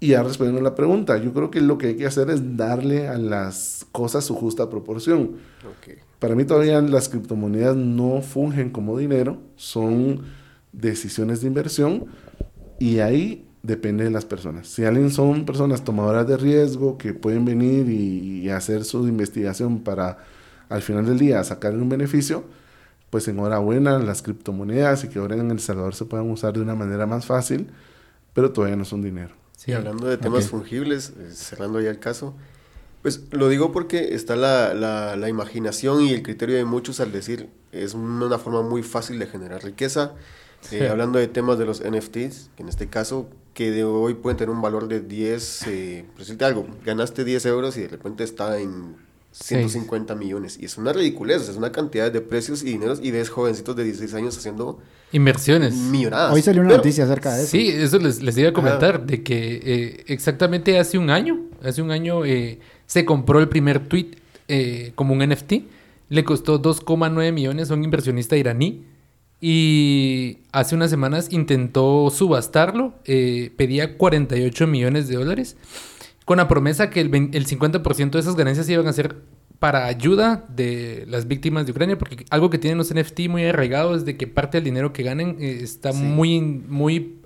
[SPEAKER 3] Y ya respondiendo a la pregunta, yo creo que lo que hay que hacer es darle a las cosas su justa proporción.
[SPEAKER 4] Ok.
[SPEAKER 3] Para mí todavía las criptomonedas no fungen como dinero, son decisiones de inversión y ahí depende de las personas. Si alguien son personas tomadoras de riesgo que pueden venir y, y hacer su investigación para al final del día sacar un beneficio, pues enhorabuena las criptomonedas y que ahora en El Salvador se puedan usar de una manera más fácil, pero todavía no son dinero.
[SPEAKER 2] Sí.
[SPEAKER 4] Y hablando de temas
[SPEAKER 1] ok.
[SPEAKER 4] fungibles, eh, cerrando ya el caso, pues lo digo porque está la, la, la imaginación y el criterio de muchos al decir es una forma muy fácil de generar riqueza. Eh. Hablando de temas de los NFTs, que en este caso, que de hoy pueden tener un valor de 10, eh, decirte algo, ganaste 10 euros y de repente está en 150 millones. Y es una ridiculez, es una cantidad de precios y dineros y ves jovencitos de 16 años haciendo
[SPEAKER 2] Inversiones.
[SPEAKER 4] millonadas.
[SPEAKER 1] Hoy salió una
[SPEAKER 4] Pero-
[SPEAKER 1] noticia acerca de eso.
[SPEAKER 2] Sí, eso les, les iba a
[SPEAKER 4] Ajá.
[SPEAKER 2] comentar, de que eh, exactamente hace un año, hace un año eh, se compró el primer tweet eh, como un NFT, le costó 2,9 millones a un inversionista iraní y hace unas semanas intentó subastarlo, eh, pedía 48 millones de dólares con la promesa que el, vein- el 50% de esas ganancias iban a ser para ayuda de las víctimas de Ucrania, porque algo que tienen los NFT muy arraigado es de que parte del dinero que ganen eh, está
[SPEAKER 4] Sí.
[SPEAKER 2] muy, muy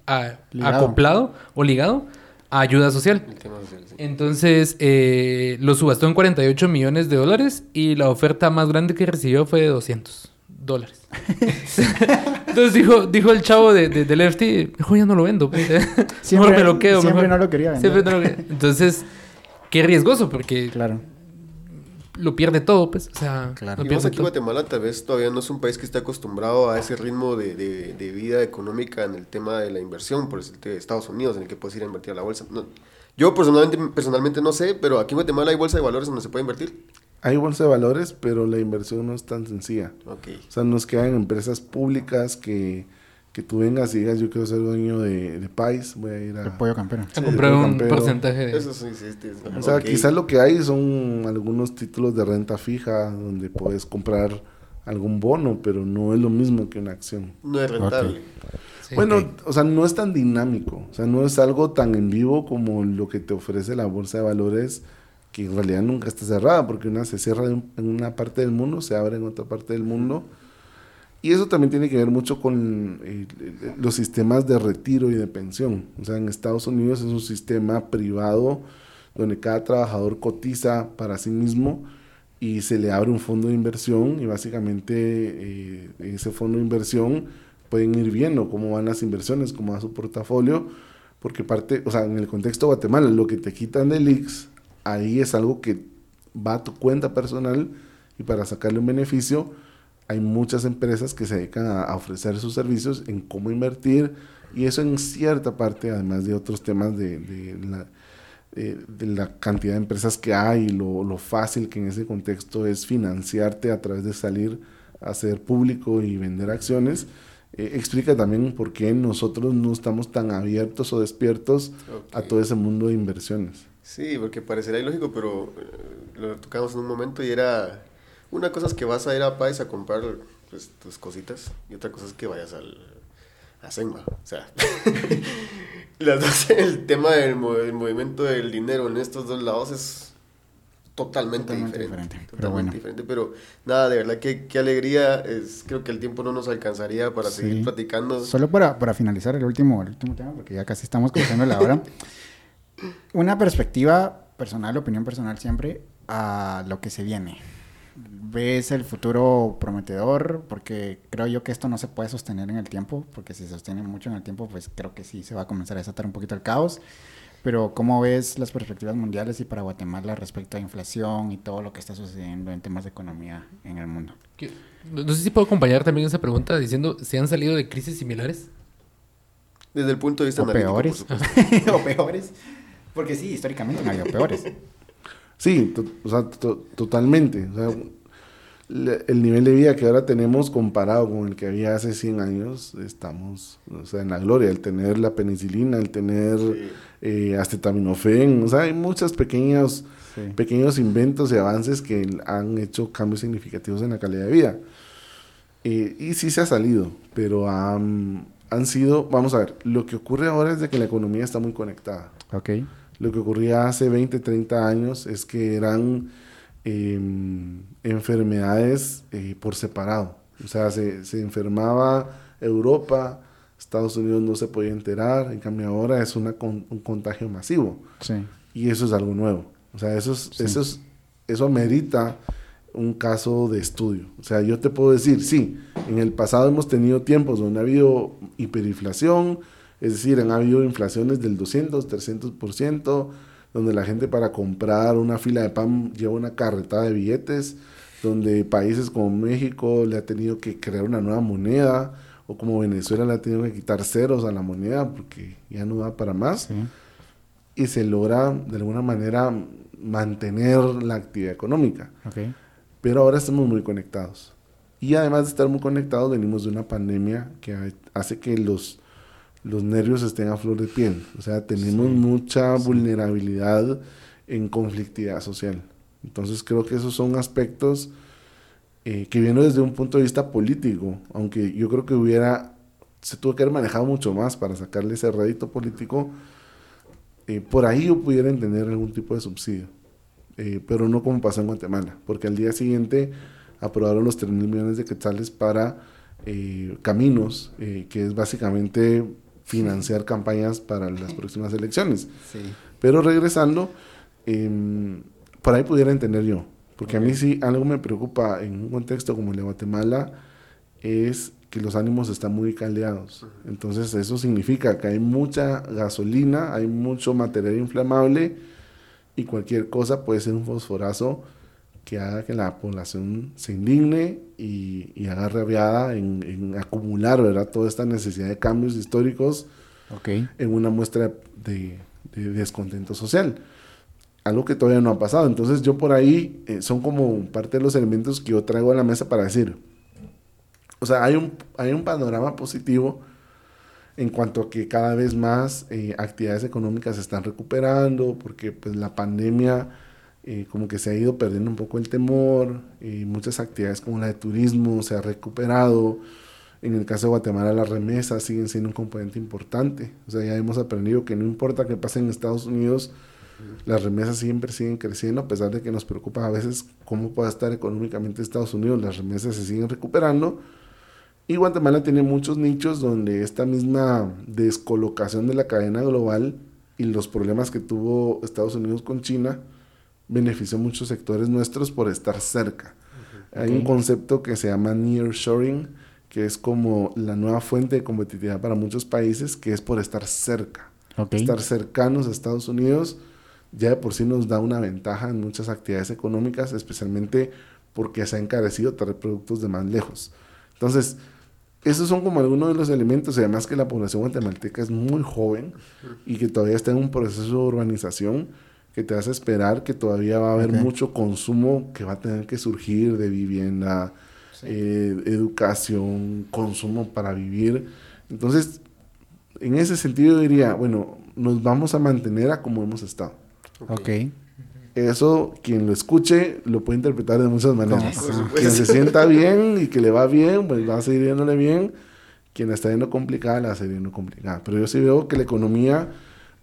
[SPEAKER 1] Ligado.
[SPEAKER 2] acoplado o ligado a ayuda social.
[SPEAKER 4] El tema social, sí.
[SPEAKER 2] Entonces, eh, lo subastó en 48 millones de dólares y la oferta más grande que recibió fue de 200 dólares. Entonces dijo, dijo el chavo de, de- del FT, mejor ya no lo vendo. pues".
[SPEAKER 1] Siempre-
[SPEAKER 2] mejor me lo quedo.
[SPEAKER 1] siempre
[SPEAKER 2] mejor".
[SPEAKER 1] no lo quería vender.
[SPEAKER 2] Siempre no lo quería. Entonces, qué riesgoso porque
[SPEAKER 1] Claro.
[SPEAKER 2] lo pierde todo, pues. O sea,
[SPEAKER 1] Claro.
[SPEAKER 2] lo
[SPEAKER 4] Y más
[SPEAKER 2] pierde
[SPEAKER 4] aquí
[SPEAKER 2] todo.
[SPEAKER 4] Guatemala tal vez todavía no es un país que esté acostumbrado a ese ritmo de, de- de vida económica en el tema de la inversión, por decirte Estados Unidos, en el que puedes ir a invertir a la bolsa. No, yo personalmente, personalmente no sé, pero aquí en Guatemala hay bolsa de valores donde se puede invertir.
[SPEAKER 3] Hay bolsa de valores, pero la inversión no es tan sencilla.
[SPEAKER 4] Ok.
[SPEAKER 3] O sea, nos quedan empresas públicas que, que tú vengas y digas, yo quiero ser dueño de, de Pais, voy a ir a...
[SPEAKER 1] El pollo campero.
[SPEAKER 2] A comprar un
[SPEAKER 3] campero.
[SPEAKER 2] porcentaje de...
[SPEAKER 4] Eso sí, sí, sí, sí.
[SPEAKER 3] O sea, quizás lo que hay son algunos títulos de renta fija donde puedes comprar algún bono, pero no es lo mismo que una acción.
[SPEAKER 4] No es rentable.
[SPEAKER 2] Sí.
[SPEAKER 3] bueno, o sea, no es tan dinámico, o sea, no es algo tan en vivo como lo que te ofrece la bolsa de valores, que en realidad nunca está cerrada, porque una se cierra en una parte del mundo, se abre en otra parte del mundo. Y eso también tiene que ver mucho con eh, eh, los sistemas de retiro y de pensión. O sea, en Estados Unidos es un sistema privado donde cada trabajador cotiza para sí mismo y se le abre un fondo de inversión y básicamente eh, en ese fondo de inversión pueden ir viendo cómo van las inversiones, cómo va su portafolio, porque parte, o sea, en el contexto de Guatemala, lo que te quitan del IX, ahí es algo que va a tu cuenta personal y para sacarle un beneficio, hay muchas empresas que se dedican a, a ofrecer sus servicios en cómo invertir y eso en cierta parte, además de otros temas de, de la, eh, de la cantidad de empresas que hay, lo, lo fácil que en ese contexto es financiarte a través de salir a ser público y vender acciones, eh, explica también por qué nosotros no estamos tan abiertos o despiertos a todo ese mundo de inversiones.
[SPEAKER 4] Sí, porque parecerá ilógico, pero eh, lo tocamos en un momento y era... Una cosa es que vas a ir a Pais a comprar pues, tus cositas y otra cosa es que vayas al, a Senma. O sea, las dos, el tema del el movimiento del dinero en estos dos lados es totalmente,
[SPEAKER 1] Totalmente
[SPEAKER 4] diferente.
[SPEAKER 1] diferente, pero
[SPEAKER 4] Totalmente
[SPEAKER 1] bueno.
[SPEAKER 4] diferente, pero nada, de verdad que qué alegría. Es, creo que el tiempo no nos alcanzaría para
[SPEAKER 1] Sí.
[SPEAKER 4] seguir platicando.
[SPEAKER 1] Solo para, para finalizar el último, el último tema, porque ya casi estamos cruzando la hora. Una perspectiva personal, opinión personal siempre, a lo que se viene. ¿Ves el futuro prometedor? Porque creo yo que esto no se puede sostener en el tiempo, porque si se sostiene mucho en el tiempo, pues creo que sí se va a comenzar a desatar un poquito el caos. Pero ¿cómo ves las perspectivas mundiales y para Guatemala respecto a inflación y todo lo que está sucediendo en temas de economía en el mundo?
[SPEAKER 2] No no sé si puedo acompañar también esa pregunta diciendo, ¿se han salido de crisis similares?
[SPEAKER 4] Desde el punto de vista
[SPEAKER 1] O
[SPEAKER 4] analítico,
[SPEAKER 1] peores.
[SPEAKER 4] supuesto.
[SPEAKER 1] o peores. Porque sí, históricamente han habido peores.
[SPEAKER 3] Sí, o sea, to- totalmente. O sea, le- el nivel de vida que ahora tenemos comparado con el que había hace 100 años, estamos o sea, en la gloria. El tener la penicilina, el tener
[SPEAKER 4] Sí.
[SPEAKER 3] eh, acetaminofén, o sea, hay muchos pequeños,
[SPEAKER 1] Sí.
[SPEAKER 3] pequeños inventos y avances que han hecho cambios significativos en la calidad de vida. Eh, y sí se ha salido, pero han, han sido, vamos a ver, lo que ocurre ahora es de que la economía está muy conectada.
[SPEAKER 1] Ok.
[SPEAKER 3] Lo que ocurría hace 20, 30 años es que eran em, enfermedades eh, por separado. O sea, se, se enfermaba Europa, Estados Unidos no se podía enterar, en cambio ahora es una con- un contagio masivo.
[SPEAKER 1] Sí.
[SPEAKER 3] Y eso es algo nuevo. O sea, eso, es-
[SPEAKER 1] Sí.
[SPEAKER 3] eso, es- eso amerita un caso de estudio. O sea, yo te puedo decir, sí, en el pasado hemos tenido tiempos donde ha habido hiperinflación, es decir, han habido inflaciones del 200, 300%, donde la gente para comprar una fila de pan lleva una carretada de billetes, donde países como México le ha tenido que crear una nueva moneda, o como Venezuela le ha tenido que quitar ceros a la moneda porque ya no da para más
[SPEAKER 1] Sí.
[SPEAKER 3] y se logra de alguna manera mantener la actividad económica. Pero ahora estamos muy conectados. Y además de estar muy conectados, venimos de una pandemia que ha- hace que los, los nervios estén a flor de piel. O sea, tenemos
[SPEAKER 1] Sí,
[SPEAKER 3] mucha
[SPEAKER 1] sí.
[SPEAKER 3] vulnerabilidad en conflictividad social. Entonces creo que esos son aspectos eh, que vienen desde un punto de vista político, aunque yo creo que hubiera, se tuvo que haber manejado mucho más para sacarle ese rédito político, eh, por ahí yo pudiera entender algún tipo de subsidio. eh, pero no como pasó en Guatemala, porque al día siguiente aprobaron los 3 mil millones de quetzales para eh, caminos, que es básicamente financiar campañas para las próximas elecciones.
[SPEAKER 1] Sí.
[SPEAKER 3] Pero regresando, em, por ahí pudiera entender yo, porque a mí sí algo me preocupa en un contexto como el de Guatemala es que los ánimos están muy caldeados. Entonces eso significa que hay mucha gasolina, hay mucho material inflamable y cualquier cosa puede ser un fosforazo que haga que la población se indigne y, y haga rabiada en, en acumular ¿verdad? toda esta necesidad de cambios históricos
[SPEAKER 1] Ok.
[SPEAKER 3] en una muestra de, de descontento social. Algo que todavía no ha pasado. Entonces yo por ahí eh, son como parte de los elementos que yo traigo a la mesa para decir, o sea, hay un, hay un panorama positivo en cuanto a que cada vez más eh, actividades económicas se están recuperando, porque pues la pandemia eh, como que se ha ido perdiendo un poco el temor, y muchas actividades como la de turismo se ha recuperado, en el caso de Guatemala las remesas siguen siendo un componente importante, o sea, ya hemos aprendido que no importa qué pase en Estados Unidos, las remesas siempre siguen creciendo, a pesar de que nos preocupa a veces cómo pueda estar económicamente Estados Unidos, las remesas se siguen recuperando. Y Guatemala tiene muchos nichos donde esta misma descolocación de la cadena global y los problemas que tuvo Estados Unidos con China benefició a muchos sectores nuestros por estar cerca. Hay un concepto que se llama nearshoring, que es como la nueva fuente de competitividad para muchos países, que es por estar cerca.
[SPEAKER 1] Ok.
[SPEAKER 3] Estar cercanos a Estados Unidos ya de por sí nos da una ventaja en muchas actividades económicas, especialmente porque se ha encarecido traer productos de más lejos. Entonces, esos son como algunos de los elementos, además que la población guatemalteca es muy joven y que todavía está en un proceso de urbanización que te hace esperar que todavía va a haber mucho consumo que va a tener que surgir de vivienda, eh, educación, consumo para vivir. Entonces, en ese sentido diría, bueno, nos vamos a mantener a como hemos estado.
[SPEAKER 1] Ok.
[SPEAKER 3] Eso, quien lo escuche, lo puede interpretar de muchas maneras. Quien se sienta bien y que le va bien, pues va a seguir yéndole bien. Quien la está yendo complicada, la va a seguir yendo complicada. Pero yo sí veo que la economía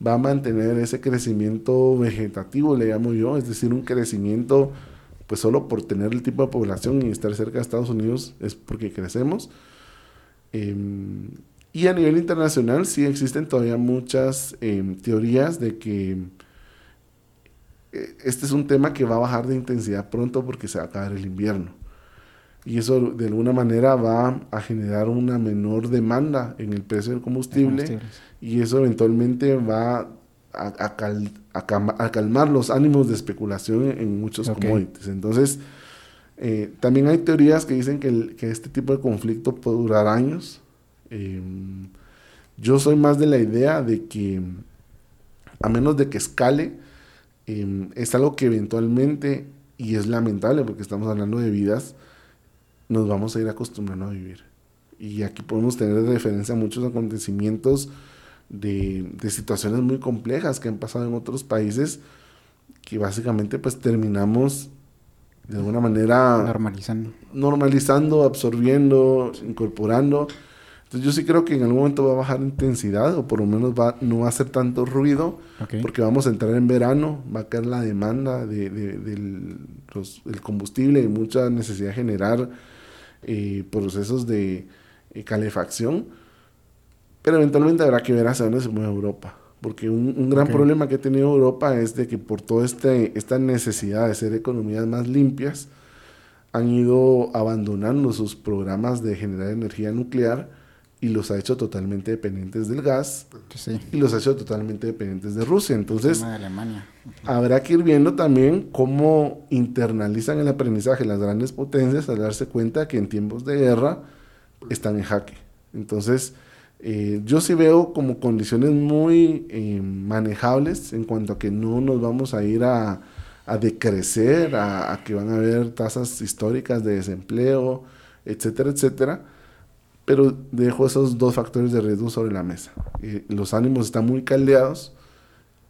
[SPEAKER 3] va a mantener ese crecimiento vegetativo, le llamo yo, es decir, un crecimiento, pues solo por tener el tipo de población y estar cerca de Estados Unidos es porque crecemos. Em, y a nivel internacional sí existen todavía muchas em, teorías de que eh, este es un tema que va a bajar de intensidad pronto porque se va a acabar el invierno. Y eso de alguna manera va a generar una menor demanda en el precio del combustible y eso eventualmente va a, a cal- a cama- a calmar los ánimos de especulación en, muchos
[SPEAKER 1] Ok.
[SPEAKER 3] commodities. Entonces, eh, también hay teorías que dicen que, el- que este tipo de conflicto puede durar años. Eh, yo soy más de la idea de que, a menos de que escale, eh, es algo que eventualmente, y es lamentable porque estamos hablando de vidas, nos vamos a ir acostumbrando a vivir. Y aquí podemos tener de referencia muchos acontecimientos de, de situaciones muy complejas que han pasado en otros países que básicamente pues terminamos de alguna manera
[SPEAKER 1] Normalizando.
[SPEAKER 3] normalizando, absorbiendo, incorporando. Entonces yo sí creo que en algún momento va a bajar intensidad o por lo menos va, no va a hacer tanto ruido
[SPEAKER 1] Ok.
[SPEAKER 3] porque vamos a entrar en verano, va a caer la demanda de, de- del los- del combustible y mucha necesidad de generar eh, procesos de eh, calefacción. Pero eventualmente habrá que ver hacia dónde se mueve Europa. Porque un, un gran problema que ha tenido Europa es de que por toda este, esta necesidad de ser economías más limpias, han ido abandonando sus programas de generar energía nuclear y los ha hecho totalmente dependientes del gas
[SPEAKER 1] Sí.
[SPEAKER 3] y los ha hecho totalmente dependientes de Rusia. Entonces,
[SPEAKER 1] Tema de Alemania.
[SPEAKER 3] habrá que ir viendo también cómo internalizan el aprendizaje las grandes potencias al darse cuenta que en tiempos de guerra están en jaque. Entonces, eh, yo sí veo como condiciones muy eh, manejables en cuanto a que no nos vamos a ir a, a decrecer, a, a que van a haber tasas históricas de desempleo, etcétera, etcétera. Pero dejo esos dos factores de riesgo sobre la mesa. Eh, los ánimos están muy caldeados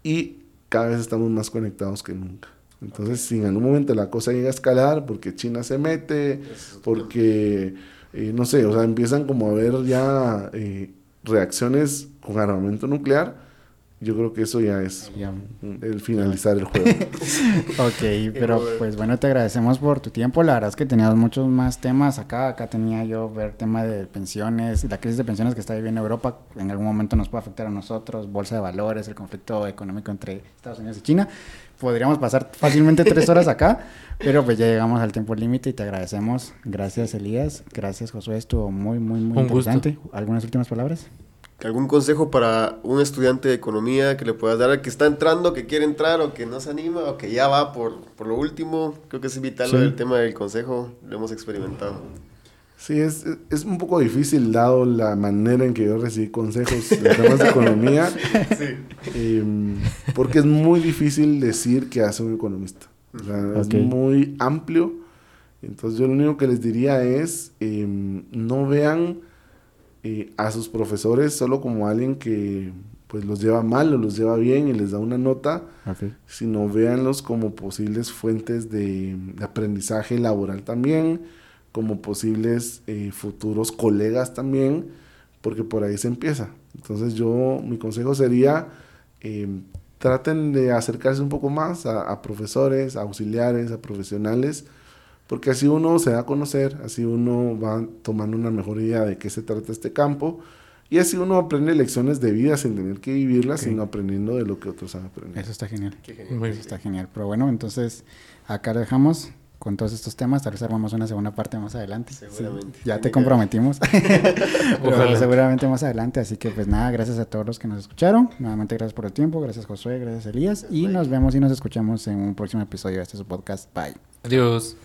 [SPEAKER 3] y cada vez estamos más conectados que nunca. Entonces, si en algún momento la cosa llega a escalar, porque China se mete, porque, eh, no sé, o sea, empiezan como a haber ya eh, reacciones con armamento nuclear, yo creo que eso ya es
[SPEAKER 1] Ya.
[SPEAKER 3] el finalizar el juego.
[SPEAKER 1] Ok, pero pues bueno, te agradecemos por tu tiempo. La verdad es que teníamos muchos más temas acá. Acá tenía yo ver tema de pensiones, la crisis de pensiones que está viviendo Europa. En algún momento nos puede afectar a nosotros, bolsa de valores, el conflicto económico entre Estados Unidos y China. Podríamos pasar fácilmente tres horas acá, pero pues ya llegamos al tiempo límite y te agradecemos. Gracias, Elías. Gracias, Josué. Estuvo muy, muy, muy
[SPEAKER 2] Un gusto.
[SPEAKER 1] interesante. ¿Algunas últimas palabras?
[SPEAKER 4] ¿Algún consejo para un estudiante de economía que le puedas dar al que está entrando, que quiere entrar o que no se anima o que ya va por, por lo último? Creo que es vital
[SPEAKER 3] Sí.
[SPEAKER 4] el tema del consejo, lo hemos experimentado.
[SPEAKER 3] Sí, es, es un poco difícil dado la manera en que yo recibí consejos de temas de economía, em, porque es muy difícil decir qué hace un economista. O sea,
[SPEAKER 1] Ok.
[SPEAKER 3] Es muy amplio. Entonces yo lo único que les diría es, em, no vean eh, a sus profesores solo como alguien que pues los lleva mal o los lleva bien y les da una nota, sino véanlos como posibles fuentes de, de aprendizaje laboral también, como posibles eh, futuros colegas también, porque por ahí se empieza. Entonces yo, mi consejo sería, eh, traten de acercarse un poco más a, a profesores, a auxiliares, a profesionales, porque así uno se da a conocer, así uno va tomando una mejor idea de qué se trata este campo. Y así uno aprende lecciones de vida sin tener que vivirlas, sino aprendiendo de lo que otros han aprendido.
[SPEAKER 1] Eso está genial.
[SPEAKER 4] Qué genial.
[SPEAKER 1] Eso está genial. Pero bueno, entonces acá lo dejamos con todos estos temas. Tal vez armamos una segunda parte más adelante. Sí,
[SPEAKER 4] Seguramente.
[SPEAKER 1] ya te comprometimos. Pero seguramente más adelante. Así que pues nada, gracias a todos los que nos escucharon. Nuevamente gracias por el tiempo. Gracias Josué, gracias Elías. Y nos vemos y nos escuchamos en un próximo episodio de este su podcast. Bye.
[SPEAKER 2] Adiós.